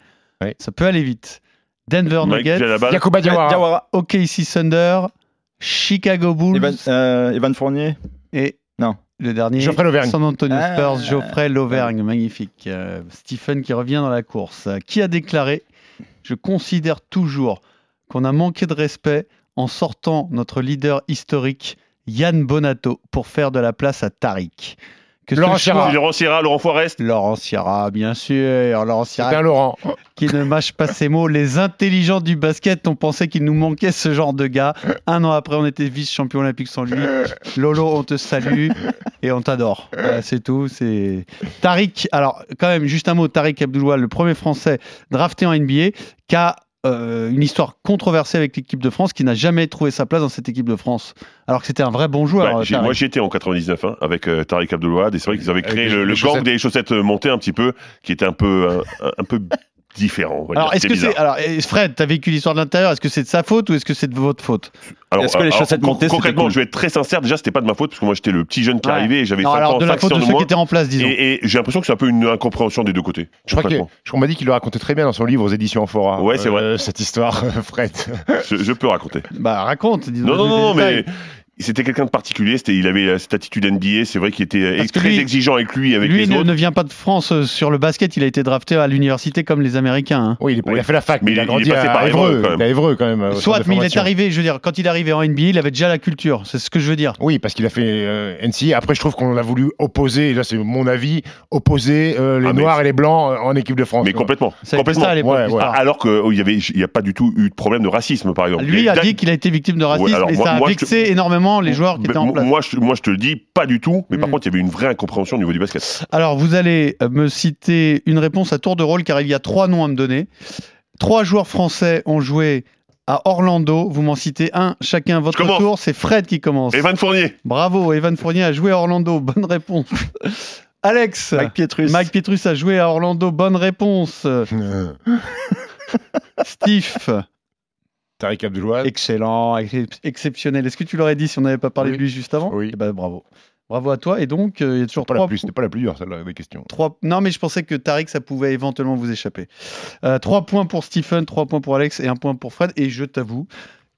Oui. Ça peut aller vite. Denver Nuggets. Yakuba Diawara. Diawara. OKC Thunder, Chicago Bulls Evan, euh, Evan Fournier. et Non. le dernier Geoffrey Lauvergne. San Antonio Ah. Spurs, Geoffrey Lauvergne, magnifique. Euh, Stephen qui revient dans la course. Qui a déclaré Je considère toujours qu'on a manqué de respect en sortant notre leader historique Yann Bonato pour faire de la place à Tariq. Laurent Sierra. Laurent Sierra, Laurent Forest. Laurent Sierra, bien sûr. Laurent Sierra Laurent. qui ne mâche pas ses mots. Les intelligents du basket ont pensé qu'il nous manquait ce genre de gars. Un an après, on était vice-champion olympique sans lui. Lolo, on te salue et on t'adore. Voilà, c'est tout. C'est Tariq. Alors, quand même, juste un mot. Tariq Abdouloua, le premier Français drafté en NBA, qui a euh, une histoire controversée avec l'équipe de France, qui n'a jamais trouvé sa place dans cette équipe de France. Alors que c'était un vrai bon joueur. Ouais, euh, moi j'y étais en 99 hein, avec euh, Tariq Abdelouad et c'est vrai qu'ils avaient créé le, le gang des chaussettes montées un petit peu qui était un peu euh, un, un peu différent. Alors, est-ce que c'est. Alors, Fred, t'as vécu l'histoire de l'intérieur. Est-ce que c'est de sa faute ou est-ce que c'est de votre faute? Alors, Est-ce que les chaussettes montées, Concrètement, cool je vais être très sincère. Déjà, c'était pas de ma faute parce que moi j'étais le petit jeune qui Ouais. arrivait et j'avais Non, 5 alors ans, de la 5 faute de ans ceux qui étaient en place, disons. Et, et j'ai l'impression que c'est un peu une incompréhension des deux côtés. Je crois qu'on m'a dit qu'il le racontait très bien dans son livre aux éditions Amphora. Ouais, c'est euh, Cette histoire, Fred. je, je peux raconter. Bah, raconte. dis-nous Non, non, non, mais. C'était quelqu'un de particulier. C'était, il avait euh, cette attitude NBA. C'est vrai qu'il était euh, Parce très lui- exigeant avec lui, avec Lui les ne, autres. ne vient pas de France euh, sur le basket, il a été drafté à l'université comme les Américains. hein. Oui, il, est- il a fait la fac, mais il a il est grandi passé à par Évreux, quand même. À Évreux, quand même. Soit, mais il est arrivé, je veux dire, quand il est arrivé en NBA, il avait déjà la culture, c'est ce que je veux dire. Oui, parce qu'il a fait euh, NCA. Après, je trouve qu'on a voulu opposer, et là c'est mon avis, opposer euh, les Ah, Noirs et les Blancs en équipe de France. Mais quoi. complètement. Complètement. ça à l'époque, Ouais, ouais. l'histoire. Alors qu'il n'y avait, il n'y a pas du tout eu de problème de racisme, par exemple. Lui a dit qu'il a été victime de racisme et ça a vexé énormément les joueurs qui étaient en moi- place. Moi je, moi, je te le dis, pas du tout. Mais par Mm. contre, il y avait une vraie incompréhension au niveau du basket. Alors, vous allez euh, me citer une réponse à tour de rôle car il y a trois noms à me donner. Trois joueurs français ont joué à Orlando. Vous m'en citez un chacun à votre tour. C'est Fred qui commence. Evan Fournier. Bravo, Evan Fournier a joué à Orlando. Bonne réponse. Alex. Mike Pietrus. Mike Pietrus a joué à Orlando. Bonne réponse. Steve. Tariq Abdelouad. Excellent, ex- exceptionnel. Est-ce que tu l'aurais dit si on n'avait pas parlé Oui. de lui juste avant? Oui. Eh ben, bravo. Bravo à toi. Et donc, euh, il y a toujours Pas la trois plus, c'était pas la plus dure, celle-là, des questions. Trois... Non, mais je pensais que Tariq, ça pouvait éventuellement vous échapper. Euh, trois points pour Stephen, trois points pour Alex et un point pour Fred. Et je t'avoue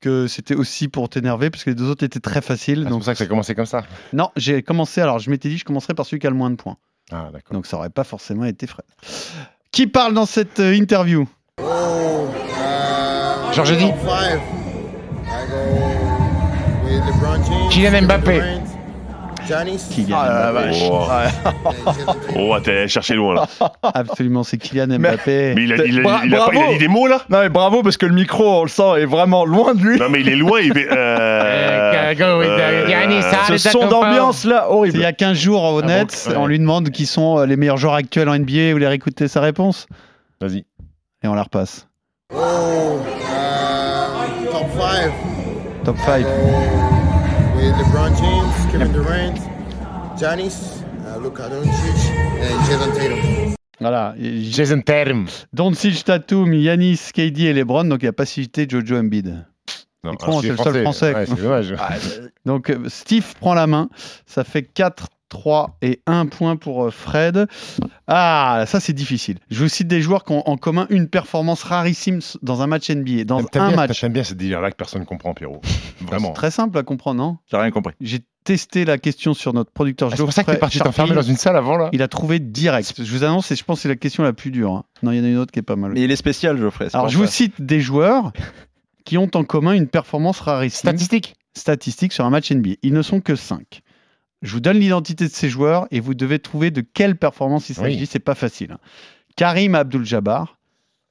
que c'était aussi pour t'énerver, parce que les deux autres étaient très faciles. Ah, C'est pour ça que ça a commencé comme ça. Non, j'ai commencé, alors je m'étais dit, je commencerai par celui qui a le moins de points. Ah, d'accord. Donc ça aurait pas forcément été Fred. Qui parle dans cette euh, interview? Georges dit Kylian Mbappé. Kylian Ah, la Mbappé. vache. Oh, t'es allé chercher loin là. Absolument, c'est Kylian Mbappé. Mais il a, il a- Bra- il a pas- il a bravo. dit des mots là Non, mais bravo parce que le micro, on le sent, est vraiment loin de lui. Non, mais il est loin, il fait. Euh, go with the- Giannis, euh, Ce son d'ambiance là, il y a 15 jours au Ah, net, bon, ouais. on lui demande qui sont euh, les meilleurs joueurs actuels en NBA. Vous voulez réécouter sa réponse Vas-y. Et on la repasse. Oh, five Top 5. with LeBron James, Kevin Durant, Giannis, uh, Luka Doncic, and Jason Tatum. Voilà. Jason Term. Doncic, Tatum, Yanis, KD et LeBron. Donc il n'y a pas cité Jojo Embiid. Non, ah, c'est le seul français, Ouais, quoi. c'est dommage. Donc euh, Steve prend la main. Ça fait 4, 3 et 1 point pour euh, Fred. Ah, ça c'est difficile. Je vous cite des joueurs qui ont en commun une performance rarissime dans un match NBA. Dans un bien, match. T'aimes bien ce délire-là que personne ne comprend, Pierrot. Vraiment. Très simple à comprendre, non? J'ai rien compris. J'ai testé la question sur notre producteur Ah, C'est pour ça que t'es parti t'enfermer dans une salle avant, là Il a trouvé direct. Je vous annonce, et je pense que c'est la question la plus dure. hein. Non, il y en a une autre qui est pas mal. Mais il est spécial, Geoffrey. Alors, je vous ça. cite des joueurs qui ont en commun une performance rarissime. Statistique. Statistique sur un match NBA. Ils ne sont que 5. Je vous donne l'identité de ces joueurs et vous devez trouver de quelle performance il s'agit. Oui. C'est pas facile. hein. Karim Abdul-Jabbar,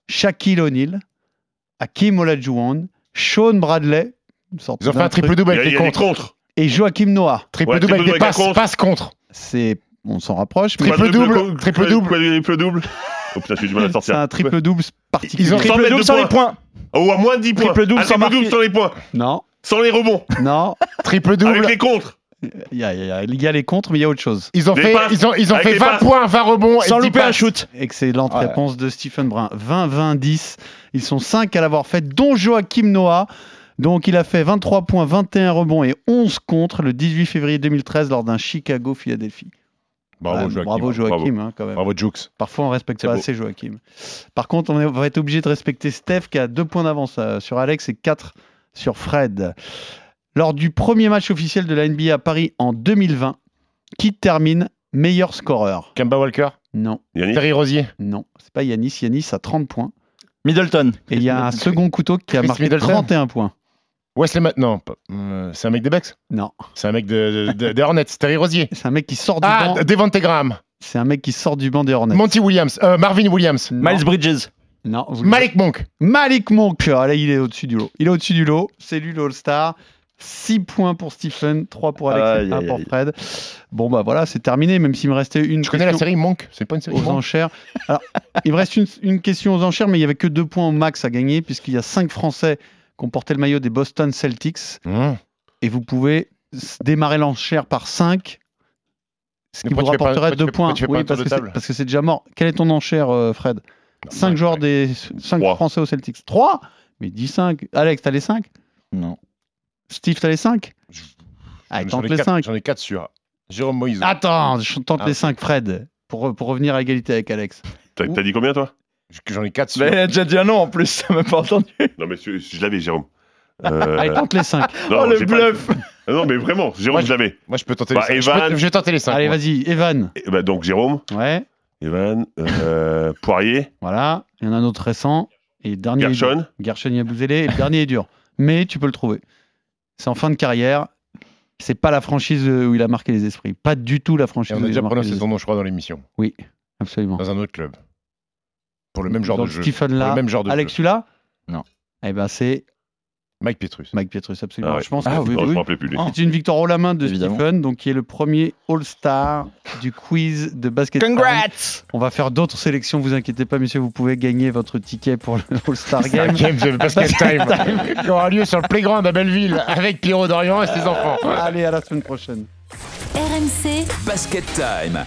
Shaquille O'Neal, Hakim Olajuwon, Sean Bradley, une sorte Ils ont fait un y a, avec les contres. contres. et Joachim Noah. Triple-double Ouais, avec des passes, contre. passes contre. C'est, on s'en rapproche. mais Triple-double, triple-double. Triple-double. Oh putain, j'ai du mal à C'est sortir. un triple-double particulier. Ils ont- Triple-double de sans les points. Oh, à moins de 10 points. Triple-double Un sans les points. Non, Sans les rebonds. non. Triple-double. Avec les contres. Il y, a, il y a- il y a les contres, mais il y a autre chose. Ils ont Les fait, passes. ils ont, ils ont fait les 20 passes. points, 20 rebonds Sans et 10 louper un passes. shoot. Excellente Ouais. réponse de Stephen Brun. 20-20-10. Ils sont 5 à l'avoir fait, dont Joachim Noah. Donc il a fait 23 points, 21 rebonds et 11 contre le 18 février 2013 lors d'un Chicago-Philadelphie. Bravo, Ouais, Joachim. Bravo Joachim, hein, quand même. Bravo, Jukes. Parfois on respecte pas beau. assez Joachim. Par contre, on va être obligé de respecter Steph qui a 2 points d'avance euh, sur Alex et 4 sur Fred. Lors du premier match officiel de la NBA à Paris en 2020, qui termine meilleur scoreur? Kemba Walker? Non, Yannick. Terry Rosier. non, c'est pas Yanis. Yanis a 30 points. Middleton. Et il y a un second couteau qui a Chris marqué Middleton 31 points. Wesley Ma- Non, pas- euh, c'est un mec des Bucks? Non, C'est un mec de, de- de- des Hornets. Terry Rosier. c'est un mec qui sort du Ah, banc. Devante Graham. C'est un mec qui sort du banc des Hornets. Monty Williams. euh, Marvin Williams. Non. Miles Bridges. Non, vous- Malik Monk. Malik Monk. Ah, là, il est au-dessus du lot. Il est au-dessus du lot. C'est lui l'All-Star. 6 points pour Stephen, 3 pour Alex et Aïe, 1 aïe, pour. Fred. Bon, bah voilà, c'est terminé, même s'il me restait une Je connais la question série Monk. C'est pas une série aux Monk enchères. Alors, il me reste une, une question aux enchères, mais il n'y avait que 2 points au max à gagner, puisqu'il y a 5 Français qui ont porté le maillot des Boston Celtics. Mmh. Et vous pouvez démarrer l'enchère par 5. Ce qui vous rapporterait pourquoi tu 2 fais- points. tu Oui, parce que parce que c'est déjà mort. Quelle est ton enchère, euh, Fred? 5 ouais, joueurs ouais. des 5 Trois. Français aux Celtics. 3 Mais dis 5. Alex, t'as les 5 Non. Steve, t'as les 5 Allez, J'en tente ai les quatre- 5. J'en ai 4 sur Jérôme Moïse. Attends, je tente Ah, les ok. 5, Fred, pour, pour revenir à égalité avec Alex. T'as dit combien, toi? J'en ai 4 sur. Mais il a déjà dit un nom en plus, ça m'a pas entendu. Non, mais je, je l'avais, Jérôme. Euh, Allez, tente les 5. non, oh le j'ai pas- bluff Ah Non, mais vraiment, Jérôme, Moi, je l'avais. Moi, je peux tenter Bah, les 5. Evan. Je vais tenter les 5. Allez, vas-y, Evan. Et bah, donc, Jérôme, Ouais, Evan, euh, Poirier, voilà. Il y en a un autre récent. Et le dernier. Gershon. Gershon Yabouzélé. Et le dernier est dur. Mais tu peux le trouver. C'est en fin de carrière. C'est pas la franchise où il a marqué les esprits. Pas du tout la Et franchise on où a il déjà a marqué prononcé les son nom, je crois, dans l'émission. Oui, absolument. Dans un autre club. Pour le même genre Donc, de jeu. Stephen Pour là. le même genre de Alex, jeu. l'as Non. Eh ben, c'est Mike Pietrus. Mike Pietrus, absolument. Ah ouais. Je pense Ah que oui, Non, oui, plus. C'est une victoire haut la main de Évidemment. Stephen, donc qui est le premier All-Star du quiz de basket. Congrats On va faire d'autres sélections, vous inquiétez pas, messieurs, vous pouvez gagner votre ticket pour le All-Star Game. game de basket time qui aura lieu sur le playground à Belleville avec Pierrot Dorian et ses enfants. Allez, à la semaine prochaine. RMC Basket Time.